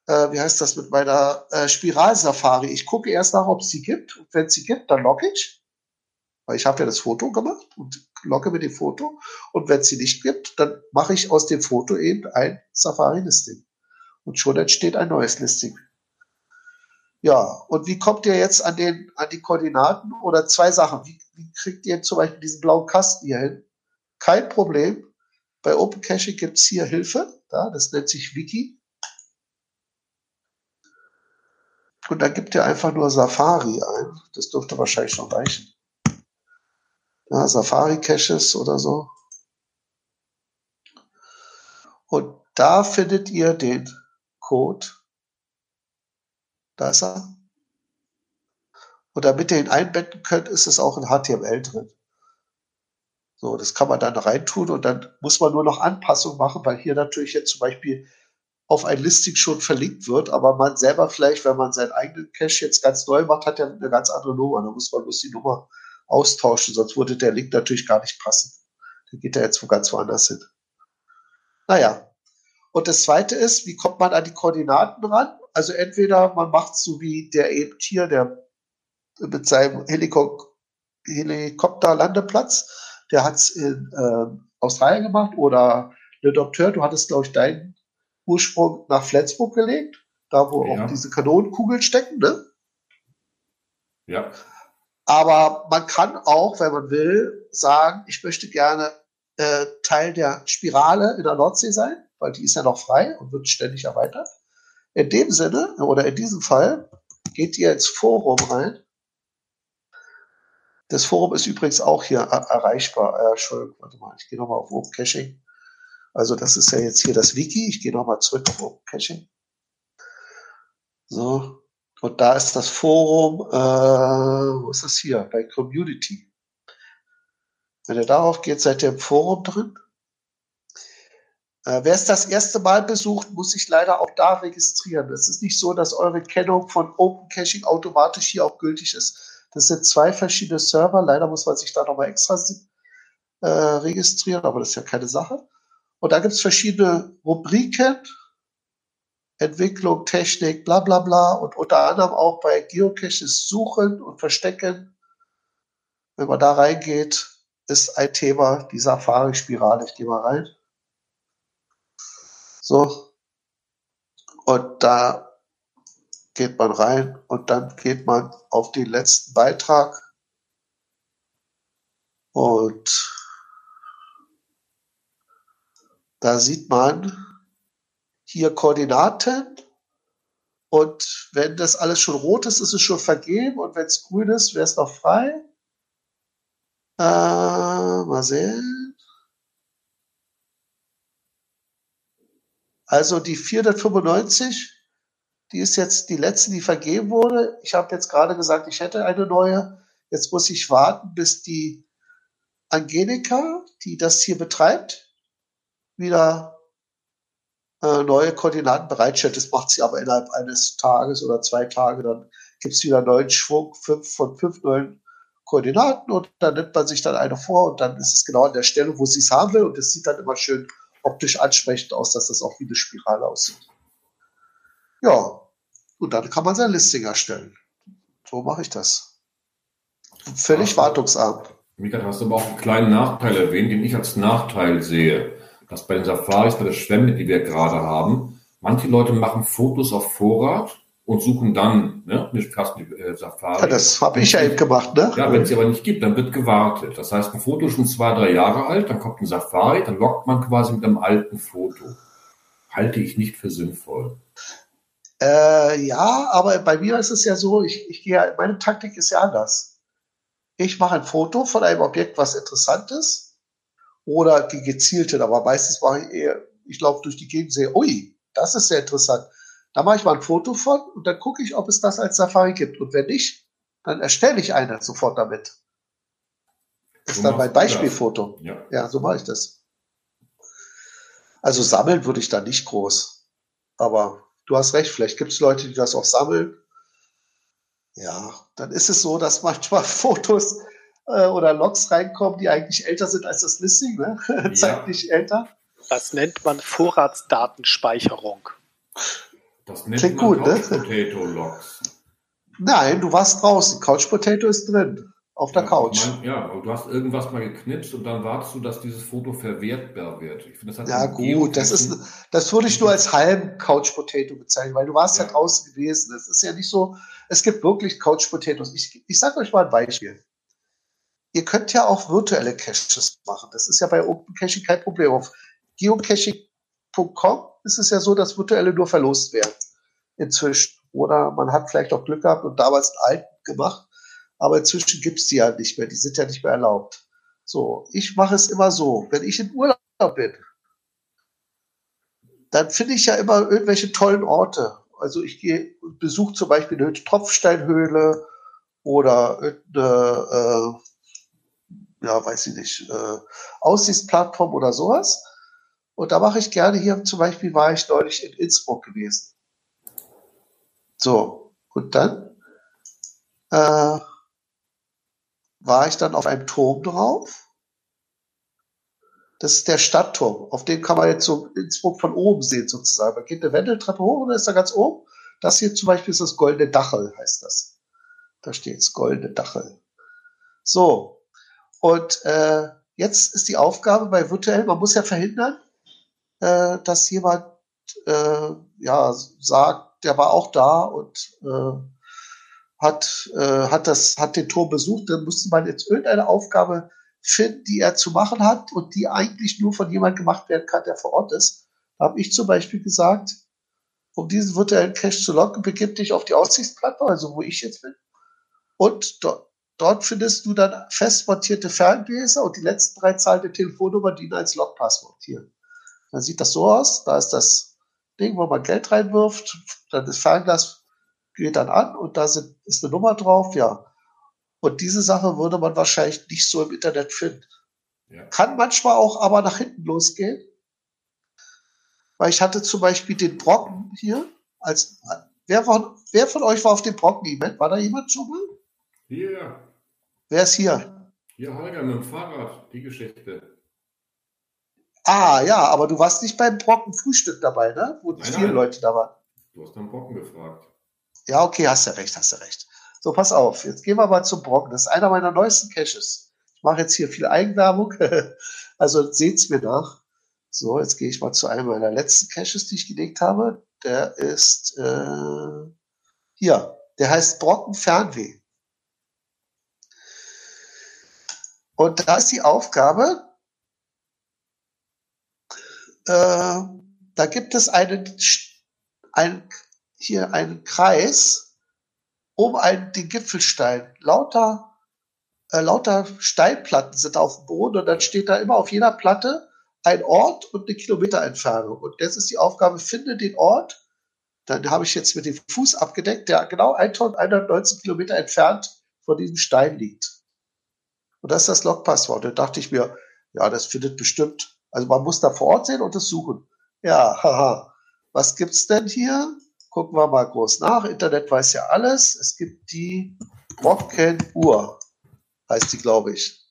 äh, wie heißt das, mit meiner äh, Spiralsafari. Ich gucke erst nach, ob es sie gibt. Und wenn es sie gibt, dann logge ich. Weil ich habe ja das Foto gemacht und logge mit dem Foto. Und wenn es sie nicht gibt, dann mache ich aus dem Foto eben ein Safari-Listing. Und schon entsteht ein neues Listing. Ja, und wie kommt ihr jetzt an, den, an die Koordinaten? Oder zwei Sachen. Wie, wie kriegt ihr zum Beispiel diesen blauen Kasten hier hin? Kein Problem. Bei OpenCaching gibt es hier Hilfe. Da, das nennt sich Wiki. Und dann gibt ihr einfach nur Safari ein. Das dürfte wahrscheinlich schon reichen ja, Safari-Caches oder so. Und da findet ihr den Code. Da ist er. Und damit ihr ihn einbetten könnt, ist es auch in HTML drin. So, das kann man dann reintun und dann muss man nur noch Anpassungen machen, weil hier natürlich jetzt zum Beispiel auf ein Listing schon verlinkt wird, aber man selber vielleicht, wenn man seinen eigenen Cache jetzt ganz neu macht, hat ja eine ganz andere Nummer. Da muss man bloß die Nummer austauschen, sonst würde der Link natürlich gar nicht passen. Dann geht er jetzt wo ganz woanders hin. Naja. Und das zweite ist, wie kommt man an die Koordinaten ran? Also entweder man macht so wie der eben hier, der mit seinem Heliko Helikopterlandeplatz, der hat es in äh, Australien gemacht oder Le Docteur, du hattest, glaube ich, deinen Ursprung nach Flensburg gelegt, da wo ja. auch diese Kanonenkugeln stecken, ne? Ja. Aber man kann auch, wenn man will, sagen, ich möchte gerne äh, Teil der Spirale in der Nordsee sein, weil die ist ja noch frei und wird ständig erweitert. In dem Sinne, oder in diesem Fall, geht ihr ins Forum rein. Das Forum ist übrigens auch hier erreichbar. Äh, Entschuldigung, warte mal, ich gehe nochmal auf Open Caching. Also das ist ja jetzt hier das Wiki. Ich gehe nochmal zurück auf Open Caching. So, und da ist das Forum, äh, wo ist das hier? Bei Community. Wenn ihr darauf geht, seid ihr im Forum drin. Äh, wer es das erste Mal besucht, muss sich leider auch da registrieren. Es ist nicht so, dass eure Kennung von Open Caching automatisch hier auch gültig ist. Das sind zwei verschiedene Server. Leider muss man sich da nochmal extra äh, registrieren, aber das ist ja keine Sache. Und da gibt es verschiedene Rubriken Entwicklung, Technik, bla bla bla und unter anderem auch bei Geocaches suchen und verstecken. Wenn man da reingeht, ist ein Thema die Safari-Spirale. Ich gehe mal rein. So. Und da geht man rein und dann geht man auf den letzten Beitrag und da sieht man, hier Koordinaten. Und wenn das alles schon rot ist, ist es schon vergeben. Und wenn es grün ist, wäre es noch frei. Äh, mal sehen. Also die 495, die ist jetzt die letzte, die vergeben wurde. Ich habe jetzt gerade gesagt, ich hätte eine neue. Jetzt muss ich warten, bis die Angelika, die das hier betreibt, wieder äh, neue Koordinaten bereitstellt. Das macht sie aber innerhalb eines Tages oder zwei Tage. Dann gibt es wieder einen neuen Schwung, fünf von fünf neuen Koordinaten und dann nimmt man sich dann eine vor und dann ist es genau an der Stelle, wo sie es haben will und es sieht dann immer schön optisch ansprechend aus, dass das auch wie eine Spirale aussieht. Ja, und dann kann man sein Listing erstellen. So mache ich das. Völlig wartungsarm. Mika, hast du aber auch einen kleinen Nachteil erwähnt, den ich als Nachteil sehe. Dass bei den Safaris, bei der Schwemme, die wir gerade haben, manche Leute machen Fotos auf Vorrat und suchen dann ne, eine passende äh, Safari. Ja, das habe ich ja eben gemacht, ne? Ja, wenn es sie aber nicht gibt, dann wird gewartet. Das heißt, ein Foto ist schon zwei, drei Jahre alt, dann kommt ein Safari, dann lockt man quasi mit einem alten Foto. Halte ich nicht für sinnvoll. Äh, ja, aber bei mir ist es ja so, ich, ich gehe, meine Taktik ist ja anders. Ich mache ein Foto von einem Objekt, was interessant ist, oder die gezielte, aber meistens mache ich eher, ich laufe durch die Gegend und sehe, ui, das ist sehr interessant da mache ich mal ein Foto von und dann gucke ich, ob es das als Safari gibt. Und wenn nicht, dann erstelle ich eine sofort damit. Das ist dann mein Beispielfoto. Ja. ja, so mache ich das. Also sammeln würde ich da nicht groß. Aber du hast recht, vielleicht gibt es Leute, die das auch sammeln. Ja, dann ist es so, dass manchmal Fotos äh, oder Logs reinkommen, die eigentlich älter sind als das Listing, ne? Ja. zeitlich älter. Das nennt man Vorratsdatenspeicherung. Das nennt Klingt man gut, Couch ne? Potato Logs. Nein, du warst draußen. Couch Potato ist drin. Auf der ja, Couch. Mein, ja, aber du hast irgendwas mal geknipst und dann wartest du, dass dieses Foto verwertbar wird. Ich finde, das ja, gut, das ist, das würde ich nur als halben Couch Potato bezeichnen, weil du warst ja. ja draußen gewesen. Es ist ja nicht so, es gibt wirklich Couch Potatoes. Ich, ich sage euch mal ein Beispiel. Ihr könnt ja auch virtuelle Caches machen. Das ist ja bei Open Caching kein Problem. Auf geocaching.com ist es ja so, dass virtuelle nur verlost werden. Inzwischen. Oder man hat vielleicht auch Glück gehabt und damals einen alten gemacht. Aber inzwischen gibt's die ja nicht mehr. Die sind ja nicht mehr erlaubt. So, ich mache es immer so. Wenn ich in Urlaub bin, dann finde ich ja immer irgendwelche tollen Orte. Also ich gehe besuche zum Beispiel eine Tropfsteinhöhle oder eine, äh, ja, weiß ich nicht, äh, Aussichtsplattform oder sowas. Und da mache ich gerne hier, zum Beispiel war ich neulich in Innsbruck gewesen. So, und dann äh, war ich dann auf einem Turm drauf. Das ist der Stadtturm. Auf dem kann man jetzt so Innsbruck von oben sehen, sozusagen. Man geht eine Wendeltreppe hoch und dann ist da ganz oben. Das hier zum Beispiel ist das Goldene Dachel, heißt das. Da steht es, Goldene Dachel. So. Und äh, jetzt ist die Aufgabe bei virtuell, man muss ja verhindern, äh, dass jemand äh, ja sagt, der war auch da und äh, hat, äh, hat, das, hat den Turm besucht, dann musste man jetzt irgendeine Aufgabe finden, die er zu machen hat und die eigentlich nur von jemand gemacht werden kann, der vor Ort ist. Da habe ich zum Beispiel gesagt, um diesen virtuellen Cache zu locken, begib dich auf die Aussichtsplattform, also wo ich jetzt bin. Und dort, dort findest du dann fest montierte Ferngläser und die letzten drei Zahlen der Telefonnummer dienen als Logpasswort hier. Dann sieht das so aus. Da ist das Ding, wo man Geld reinwirft. Dann das Fernglas geht dann an und da sind, ist eine Nummer drauf. Ja. Und diese Sache würde man wahrscheinlich nicht so im Internet finden. Ja. Kann manchmal auch aber nach hinten losgehen. Weil ich hatte zum Beispiel den Brocken hier als, wer von, wer von euch war auf dem Brocken-Event? War da jemand schon mal? Hier. Wer ist hier? Hier, Holger, mit dem Fahrrad, die Geschichte. Ah, ja, aber du warst nicht beim Brocken-Frühstück dabei, ne? Wo nein, viele nein. Leute da waren. Du hast nach Brocken gefragt. Ja, okay, hast du recht, hast du recht. So, pass auf, jetzt gehen wir mal zum Brocken. Das ist einer meiner neuesten Caches. Ich mache jetzt hier viel Eigenwerbung, also seht's mir nach. So, jetzt gehe ich mal zu einem meiner letzten Caches, die ich gelegt habe. Der ist äh, hier, der heißt Brocken Fernweh. Und da ist die Aufgabe, äh, da gibt es einen, einen, hier einen Kreis um einen, den Gipfelstein. Lauter, äh, lauter Steinplatten sind auf dem Boden und dann steht da immer auf jeder Platte ein Ort und eine Kilometerentfernung. Und das ist die Aufgabe, finde den Ort. Dann habe ich jetzt mit dem Fuß abgedeckt, der genau 1119 Kilometer entfernt von diesem Stein liegt. Und das ist das Logpasswort. Da dachte ich mir, ja, das findet bestimmt also man muss da vor Ort sehen und es suchen. Ja, haha. was gibt's denn hier? Gucken wir mal groß nach. Internet weiß ja alles. Es gibt die Brocken-Uhr, heißt die, glaube ich.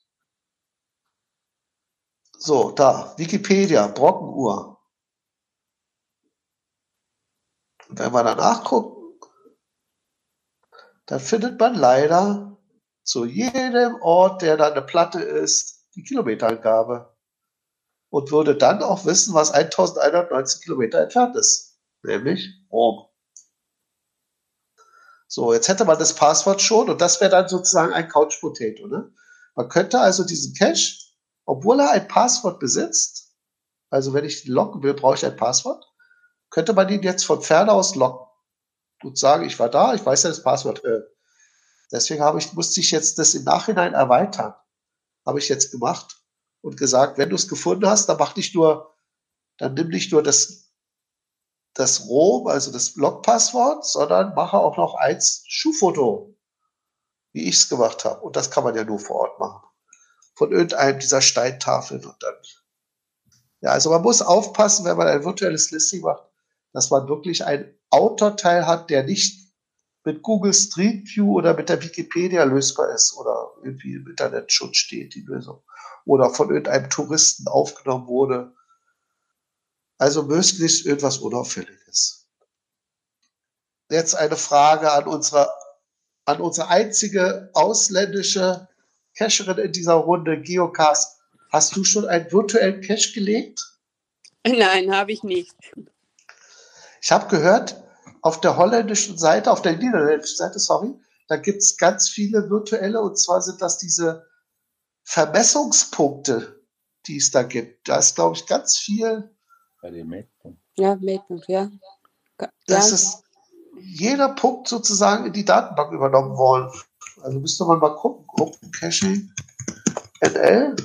So, da, Wikipedia, Brockenuhr. Wenn wir da nachgucken, dann findet man leider zu jedem Ort, der da eine Platte ist, die Kilometerangabe. Und würde dann auch wissen, was 1119 Kilometer entfernt ist. Nämlich Rom. So, jetzt hätte man das Passwort schon und das wäre dann sozusagen ein Couch Potato. Ne? Man könnte also diesen Cache, obwohl er ein Passwort besitzt, also wenn ich locken will, brauche ich ein Passwort, könnte man ihn jetzt von ferne aus locken und sagen, ich war da, ich weiß ja das Passwort. Äh, deswegen habe ich, musste ich jetzt das im Nachhinein erweitern. Habe ich jetzt gemacht und gesagt, wenn du es gefunden hast, dann mach nicht nur, dann nimm nicht nur das das ROM, also das Blogpasswort, sondern mache auch noch eins Schuhfoto, wie ich es gemacht habe. Und das kann man ja nur vor Ort machen. Von irgendeinem dieser Steintafeln und dann. Ja, also man muss aufpassen, wenn man ein virtuelles Listing macht, dass man wirklich ein Autorteil hat, der nicht mit Google Street View oder mit der Wikipedia lösbar ist oder irgendwie im Internetschutz steht, die Lösung. Oder von irgendeinem Touristen aufgenommen wurde also möglichst irgendwas Unauffälliges. Jetzt eine Frage an unsere, an unsere einzige ausländische Cacherin in dieser Runde, Geocast. Hast du schon einen virtuellen Cache gelegt? Nein, habe ich nicht. Ich habe gehört, auf der holländischen Seite, auf der niederländischen Seite, sorry, da gibt es ganz viele virtuelle, und zwar sind das diese Vermessungspunkte, die es da gibt. Da ist, glaube ich, ganz viel bei den Matepunkten. Ja, Matepunkt, ja. Das ja. ist jeder Punkt sozusagen in die Datenbank übernommen worden. Also müsste man mal gucken. Open Caching NL.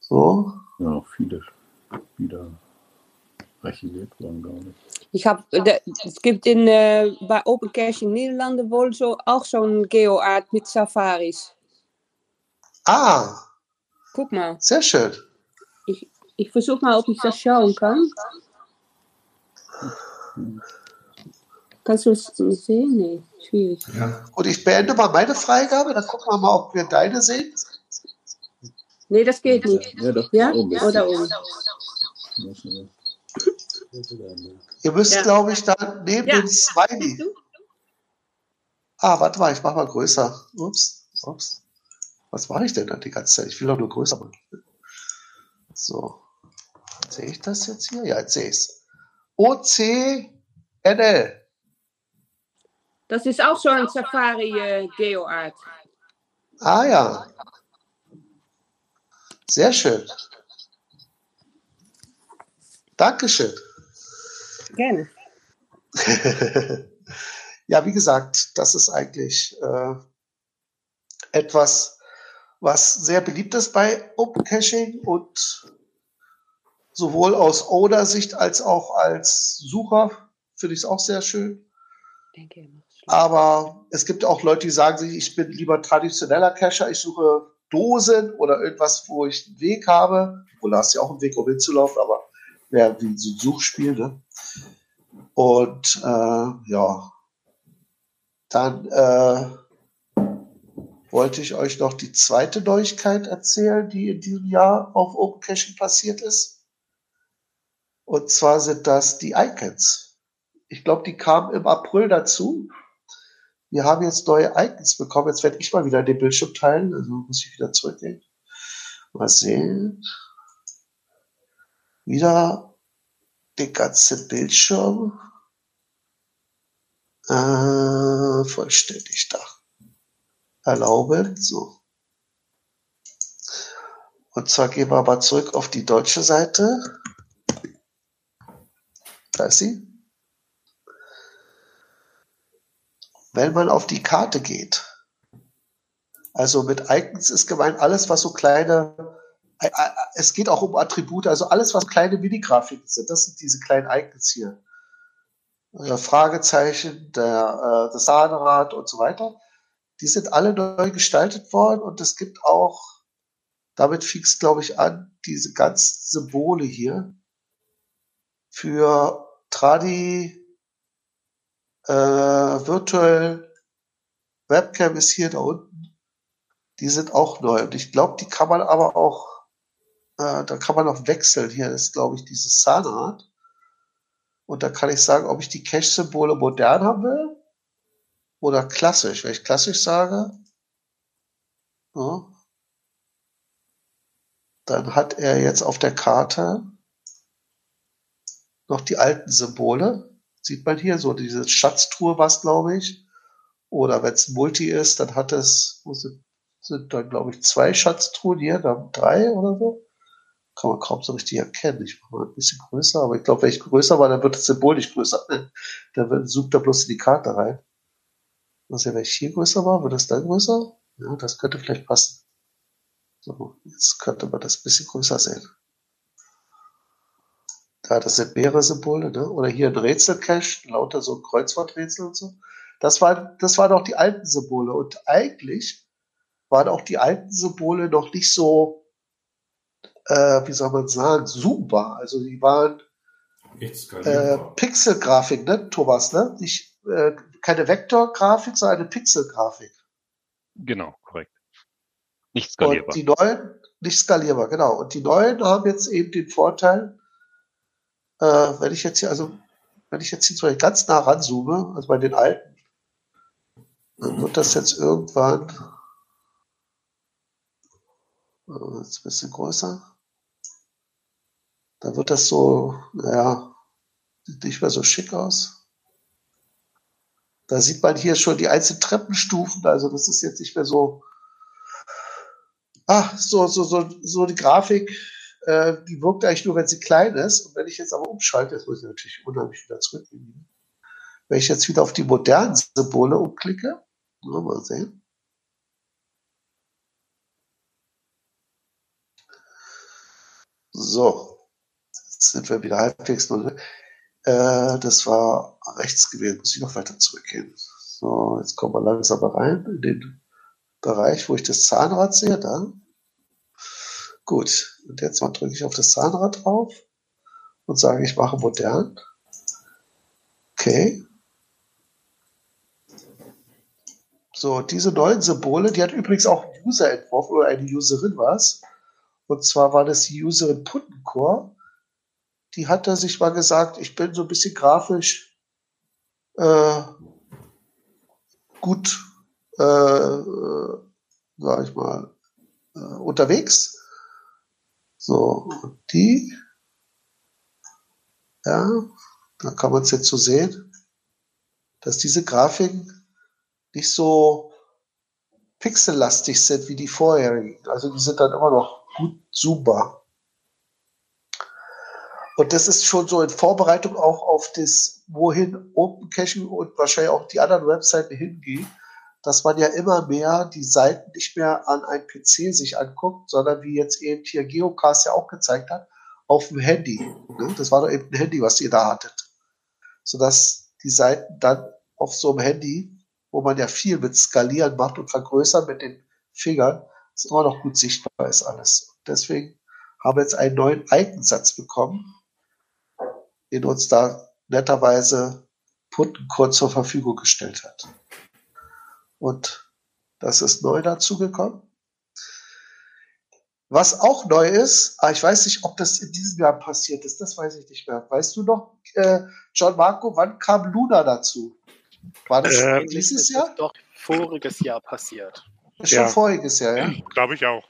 So. Ja, viele wieder archiviert worden, glaube ich. Ich habe, es gibt in, äh, bei Open Caching Niederlande wohl so, auch zo'n GeoArt mit Safaris. Ah. Guck mal. Sehr schön. Ich versuche mal, ob ich das schauen kann. Kannst du es sehen? Nee, schwierig. Ja. Und ich beende mal meine Freigabe, dann gucken wir mal, ob wir deine sehen. Nee, das geht nicht. Ja, doch, ja? Oder oben. Ihr müsst, ja. glaube ich, da neben ja. den Smiley. Ah, warte mal, ich mache mal größer. Ups, ups. Was mache ich denn da die ganze Zeit? Ich will doch nur größer machen. So. Sehe ich das jetzt hier? Ja, jetzt sehe ich es. OCNL. Das ist auch so ein Safari-Geoart. Äh, ah ja. Sehr schön. Dankeschön. Gerne. ja, wie gesagt, das ist eigentlich äh, etwas, was sehr beliebt ist bei Open Caching und sowohl aus Owner-Sicht als auch als Sucher finde ich es auch sehr schön. Aber es gibt auch Leute, die sagen sich, ich bin lieber traditioneller Cacher, ich suche Dosen oder irgendwas, wo ich einen Weg habe. Wo hast du ja auch einen Weg, um hinzulaufen, aber wäre wie so ein Suchspiel. Ne? Und äh, ja, dann äh, wollte ich euch noch die zweite Neuigkeit erzählen, die in diesem Jahr auf Open Caching passiert ist. Und zwar sind das die Icons. Ich glaube, die kamen im April dazu. Wir haben jetzt neue Icons bekommen. Jetzt werde ich mal wieder den Bildschirm teilen. Also muss ich wieder zurückgehen. Mal sehen. Wieder den ganzen Bildschirm. Äh, vollständig da. Erlauben. So. Und zwar gehen wir aber zurück auf die deutsche Seite. Da ist sie. Wenn man auf die Karte geht, also mit Icons ist gemeint alles, was so kleine, es geht auch um Attribute, also alles, was kleine Mini-Grafiken sind, das sind diese kleinen Icons hier. Der Fragezeichen, der, äh, das Zahnrad und so weiter. Die sind alle neu gestaltet worden und es gibt auch, damit es, glaube ich, an, diese ganzen Symbole hier für Tradi äh, Virtual Webcam ist hier da unten. Die sind auch neu. Und ich glaube, die kann man aber auch, äh, da kann man auch wechseln. Hier ist, glaube ich, dieses Zahnrad. Und da kann ich sagen, ob ich die Cache-Symbole modern haben will oder klassisch. Wenn ich klassisch sage, ja, dann hat er jetzt auf der Karte noch die alten Symbole. Sieht man hier so diese Schatztruhe was, glaube ich. Oder wenn es Multi ist, dann hat es, wo sind, sind dann, glaube ich, zwei Schatztruhen hier, dann drei oder so. Kann man kaum so richtig erkennen. Ich mache mal ein bisschen größer, aber ich glaube, wenn ich größer war, dann wird das Symbol nicht größer. Dann sucht er bloß in die Karte rein. Ja, wenn ich hier größer war, wird das dann größer? Ja, das könnte vielleicht passen. So, jetzt könnte man das ein bisschen größer sehen. Ja, das sind mehrere Symbole, ne? Oder hier ein Rätselcache, lauter so Kreuzworträtsel und so. Das waren, das waren auch die alten Symbole. Und eigentlich waren auch die alten Symbole noch nicht so, äh, wie soll man sagen, zoombar. Also die waren äh, Pixelgrafik, ne, Thomas, ne? Nicht, äh, keine Vektorgrafik, sondern eine Pixelgrafik. Genau, korrekt. Nicht skalierbar. Und die neuen, nicht skalierbar, genau. Und die neuen haben jetzt eben den Vorteil, äh, wenn ich jetzt hier, also, wenn ich jetzt hier zum ganz nah ranzoome, also bei den alten, dann wird das jetzt irgendwann, äh, jetzt ein bisschen größer, dann wird das so, sieht nicht mehr so schick aus. Da sieht man hier schon die einzelnen Treppenstufen, also das ist jetzt nicht mehr so, ah, so, so, so, so die Grafik, äh, die wirkt eigentlich nur, wenn sie klein ist. Und wenn ich jetzt aber umschalte, jetzt muss ich natürlich unheimlich wieder zurückgehen. Wenn ich jetzt wieder auf die modernen Symbole umklicke, mal sehen. So, sind wir wieder halbwegs. Äh, das war rechts gewählt, muss ich noch weiter zurückgehen. So, jetzt kommen wir langsam rein in den Bereich, wo ich das Zahnrad sehe, dann. Gut, und jetzt mal drücke ich auf das Zahnrad drauf und sage, ich mache modern. Okay. So, diese neuen Symbole, die hat übrigens auch ein User entworfen oder eine Userin was. Und zwar war das die Userin Puttencore. Die hatte sich mal gesagt, ich bin so ein bisschen grafisch äh, gut, äh, äh sag ich mal, äh, unterwegs so, die, ja, da kann man es jetzt so sehen, dass diese Grafiken nicht so pixellastig sind wie die vorherigen. Also die sind dann immer noch gut zoombar. Und das ist schon so in Vorbereitung auch auf das, wohin Open Caching und wahrscheinlich auch die anderen Webseiten hingehen, dass man ja immer mehr die Seiten nicht mehr an ein PC sich anguckt, sondern wie jetzt eben hier Geocast ja auch gezeigt hat, auf dem Handy. Ne? Das war doch eben ein Handy, was ihr da hattet. Sodass die Seiten dann auf so einem Handy, wo man ja viel mit Skalieren macht und Vergrößern mit den Fingern, ist immer noch gut sichtbar ist alles. Deswegen haben wir jetzt einen neuen Iconsatz bekommen, den uns da netterweise Puntenkurt zur Verfügung gestellt hat. Und das ist neu dazugekommen. Was auch neu ist, aber ah, ich weiß nicht, ob das in diesem Jahr passiert ist, das weiß ich nicht mehr. Weißt du noch, äh, John Marco, wann kam Luna dazu? War das äh, dieses Jahr? Das ist doch voriges Jahr passiert. Ist ja. Schon voriges Jahr, ja? Glaube ich auch.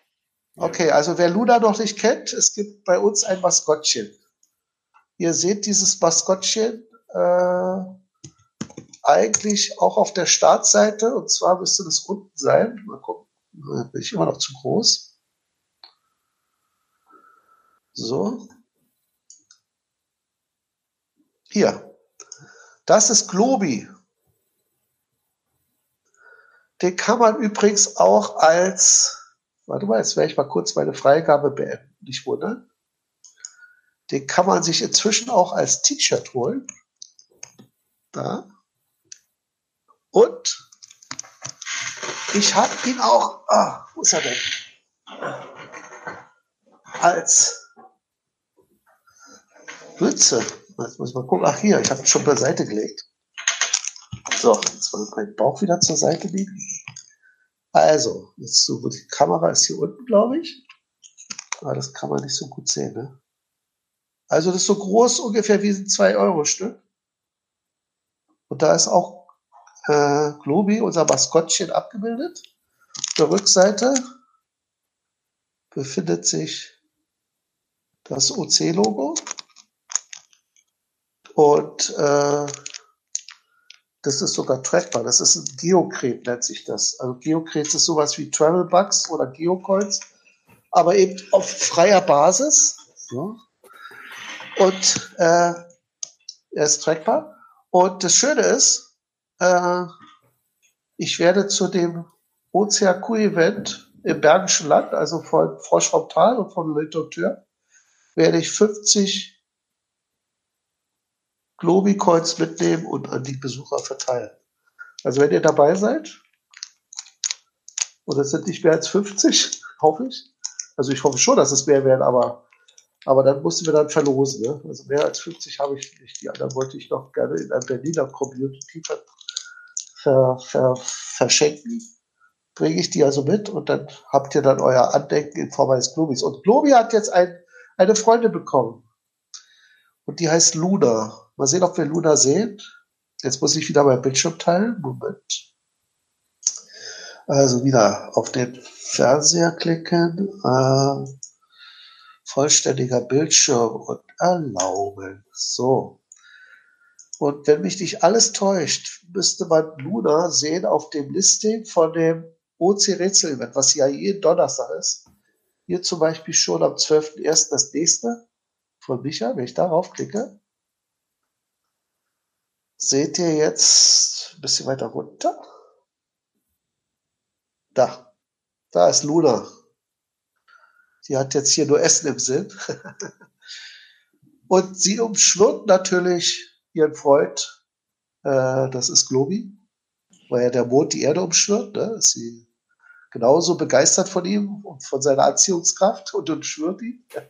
Okay, also wer Luna noch nicht kennt, es gibt bei uns ein Maskottchen. Ihr seht dieses Maskottchen, äh, eigentlich auch auf der Startseite. Und zwar müsste das unten sein. Mal gucken. Bin ich immer noch zu groß. So. Hier. Das ist Globi. Den kann man übrigens auch als, warte mal, jetzt werde ich mal kurz meine Freigabe beenden, nicht wundern. Den kann man sich inzwischen auch als T-Shirt holen. Da. Und ich habe ihn auch, ah, wo ist er denn? Als Mütze. Jetzt muss ich mal gucken. Ach hier, ich habe ihn schon beiseite gelegt. So, jetzt mal meinen Bauch wieder zur Seite legen. Also, jetzt so, die Kamera ist hier unten, glaube ich. Aber das kann man nicht so gut sehen, ne? Also, das ist so groß ungefähr wie ein 2-Euro-Stück. Und da ist auch äh, Globi, unser Maskottchen, abgebildet. Auf der Rückseite befindet sich das OC-Logo. Und äh, das ist sogar trackbar. Das ist ein Geocret, nennt sich das. Also Geocret ist sowas wie Travelbugs oder Geocoins, aber eben auf freier Basis. So. Und äh, er ist trackbar. Und das Schöne ist, äh, ich werde zu dem OCAQ-Event im Bergischen Land, also von Frosch vom Tal und von Literatur, werde ich 50 Globi-Coins mitnehmen und an die Besucher verteilen. Also wenn ihr dabei seid, und es sind nicht mehr als 50, hoffe ich. Also ich hoffe schon, dass es mehr werden, aber, aber dann mussten wir dann verlosen. Ne? Also mehr als 50 habe ich nicht. Die anderen wollte ich noch gerne in einer Berliner Community ver, ver, ver, verschenken. Bringe ich die also mit und dann habt ihr dann euer Andenken in Form eines Globis. Und Globi hat jetzt ein, eine Freundin bekommen. Und die heißt Luna. Mal sehen, ob wir Luna sehen. Jetzt muss ich wieder mein Bildschirm teilen. Moment. Also wieder auf den Fernseher klicken. Äh, vollständiger Bildschirm und erlauben. So. Und wenn mich nicht alles täuscht, müsste man Luna sehen auf dem Listing von dem OC-Rätsel-Event, was ja jeden Donnerstag ist. Hier zum Beispiel schon am 12.01. das nächste von Micha, wenn ich darauf klicke seht ihr jetzt ein bisschen weiter runter. Da, da ist Luna. Die hat jetzt hier nur Essen im Sinn. Und sie umschwirrt natürlich ihren Freund, äh, das ist Globi, weil ja der Mond die Erde umschwirrt. Ne? Ist sie genauso begeistert von ihm und von seiner Anziehungskraft und umschwirrt ihn.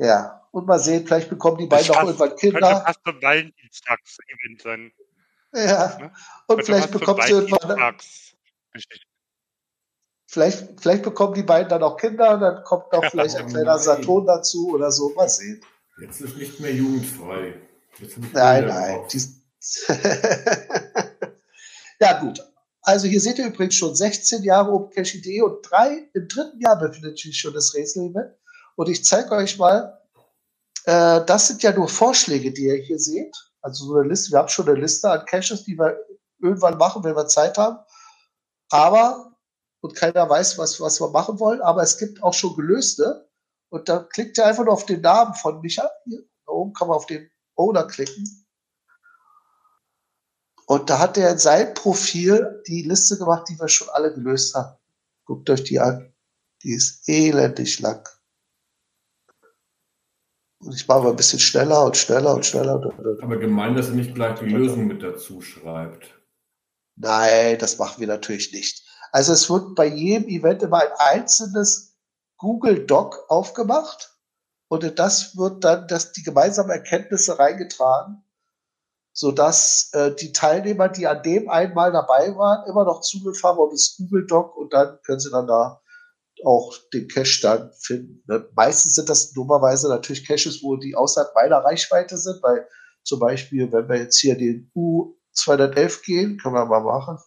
Ja, und mal sehen, vielleicht bekommen die beiden auch irgendwann Kinder. Könnte fast Valentinstags-Event sein. Ja, ne? und vielleicht bekommt sie irgendwann. Vielleicht, vielleicht bekommen die beiden dann auch Kinder und dann kommt noch vielleicht ein kleiner Saturn dazu oder so. Mal sehen. Jetzt ist nicht mehr jugendfrei. nein, nein. ja, gut. Also hier seht ihr übrigens schon 16 Jahre OpenCache.de und drei, im dritten Jahr befindet sich schon das Rätsel-Event. Und ich zeige euch mal, äh, das sind ja nur Vorschläge, die ihr hier seht. Also so eine Liste, wir haben schon eine Liste an Caches, die wir irgendwann machen, wenn wir Zeit haben. Aber, und keiner weiß, was, was wir machen wollen, aber es gibt auch schon gelöste. Und da klickt ihr einfach nur auf den Namen von Micha. Hier, da oben kann man auf den Owner klicken. Und da hat er in seinem Profil die Liste gemacht, die wir schon alle gelöst haben. Guckt euch die an. Die ist elendig lang. Und ich mache mal ein bisschen schneller und schneller und schneller. Aber gemein, dass er nicht gleich die Lösung mit dazu schreibt. Nein, das machen wir natürlich nicht. Also es wird bei jedem Event immer ein einzelnes Google Doc aufgemacht und in das wird dann das, die gemeinsamen Erkenntnisse reingetragen, sodass äh, die Teilnehmer, die an dem einmal dabei waren, immer noch Zugriff haben auf das Google Doc und dann können sie dann da auch den Cache dann finden. Ne? Meistens sind das dummerweise natürlich Caches, wo die außerhalb meiner Reichweite sind, weil zum Beispiel, wenn wir jetzt hier den U211 gehen, können wir mal machen.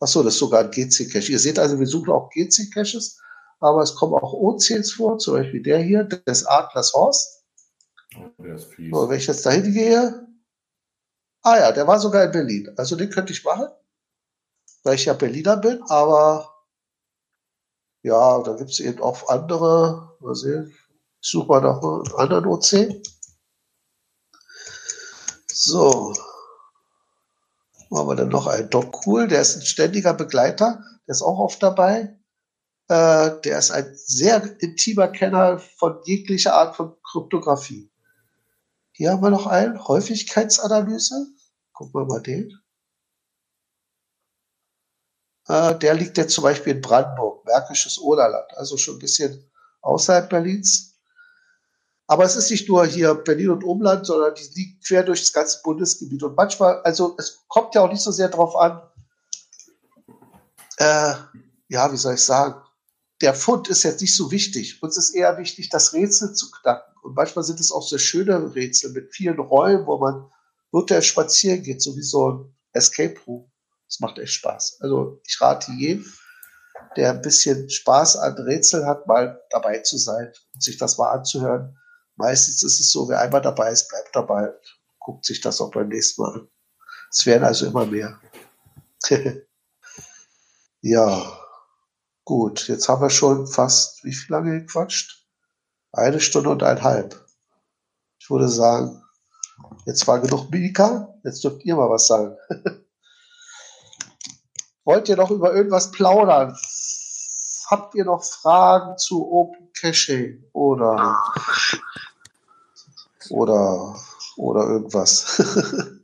Achso, das ist sogar ein GC-Cache. Ihr seht also, wir suchen auch GC-Caches, aber es kommen auch OCs vor, zum Beispiel der hier, des Adlers Horst. Oh, der ist fies. So, wenn ich jetzt dahin gehe, ah ja, der war sogar in Berlin. Also den könnte ich machen, weil ich ja Berliner bin, aber ja, da gibt es eben auch andere, mal sehen, ich suche mal nach einem anderen OC. So. Machen wir dann noch einen Doc Cool, der ist ein ständiger Begleiter, der ist auch oft dabei. Äh, der ist ein sehr intimer Kenner von jeglicher Art von Kryptographie. Hier haben wir noch einen, Häufigkeitsanalyse. Gucken wir mal den. Äh, der liegt jetzt zum Beispiel in Brandenburg, Märkisches Oderland, also schon ein bisschen außerhalb Berlins. Aber es ist nicht nur hier Berlin und Umland, sondern die liegt quer durch das ganze Bundesgebiet. Und manchmal, also es kommt ja auch nicht so sehr darauf an, äh, ja, wie soll ich sagen, der Fund ist jetzt nicht so wichtig. Uns ist eher wichtig, das Rätsel zu knacken. Und manchmal sind es auch sehr schöne Rätsel mit vielen Räumen, wo man virtuell spazieren geht, so wie so ein Escape Room. Das macht echt Spaß. Also ich rate jedem, der ein bisschen Spaß an Rätseln hat, mal dabei zu sein und sich das mal anzuhören Meistens ist es so, wer einmal dabei ist, bleibt dabei guckt sich das auch beim nächsten Mal an. Es werden also immer mehr. ja, gut. Jetzt haben wir schon fast, wie viel lange gequatscht? Eine Stunde und eineinhalb. Ich würde sagen, jetzt war genug Mika. Jetzt dürft ihr mal was sagen. Wollt ihr noch über irgendwas plaudern? Habt ihr noch Fragen zu Open Caching oder oder, oder irgendwas.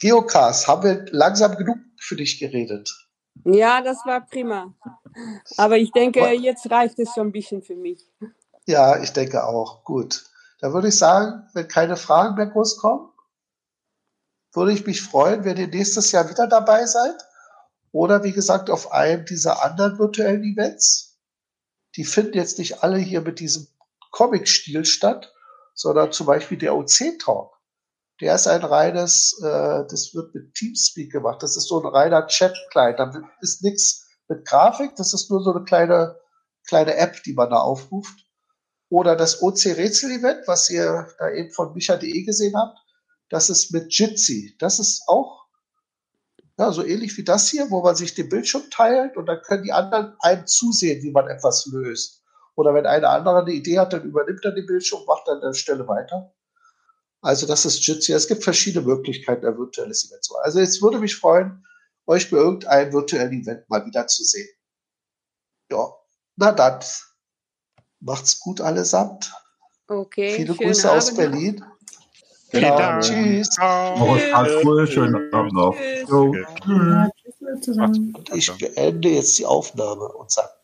Geocast, haben wir langsam genug für dich geredet? Ja, das war prima. Aber ich denke, jetzt reicht es schon ein bisschen für mich. Ja, ich denke auch. Gut. Dann würde ich sagen, wenn keine Fragen mehr groß kommen, würde ich mich freuen, wenn ihr nächstes Jahr wieder dabei seid. Oder wie gesagt, auf einem dieser anderen virtuellen Events die finden jetzt nicht alle hier mit diesem Comic-Stil statt, sondern zum Beispiel der OC-Talk. Der ist ein reines, äh, das wird mit Teamspeak gemacht. Das ist so ein reiner Chat-Client. Da ist nichts mit Grafik. Das ist nur so eine kleine, kleine App, die man da aufruft. Oder das OC-Rätsel-Event, was ihr da eben von micha.de gesehen habt. Das ist mit Jitsi. Das ist auch ja, so ähnlich wie das hier, wo man sich den Bildschirm teilt und dann können die anderen einem zusehen, wie man etwas löst. Oder wenn eine andere eine Idee hat, dann übernimmt er den Bildschirm, macht dann an der Stelle weiter. Also das ist Jitsi. Es gibt verschiedene Möglichkeiten, ein virtuelles Event zu machen. Also jetzt würde mich freuen, euch bei irgendeinem virtuellen Event mal wieder zu sehen. Ja, na dann. Macht's gut allesamt. Okay. Viele Grüße Abend. aus Berlin. Genau. Tschüss. Ciao. Alles cool. Schönen Abend noch. Tschüss. Ich beende jetzt die Aufnahme und sage Bye.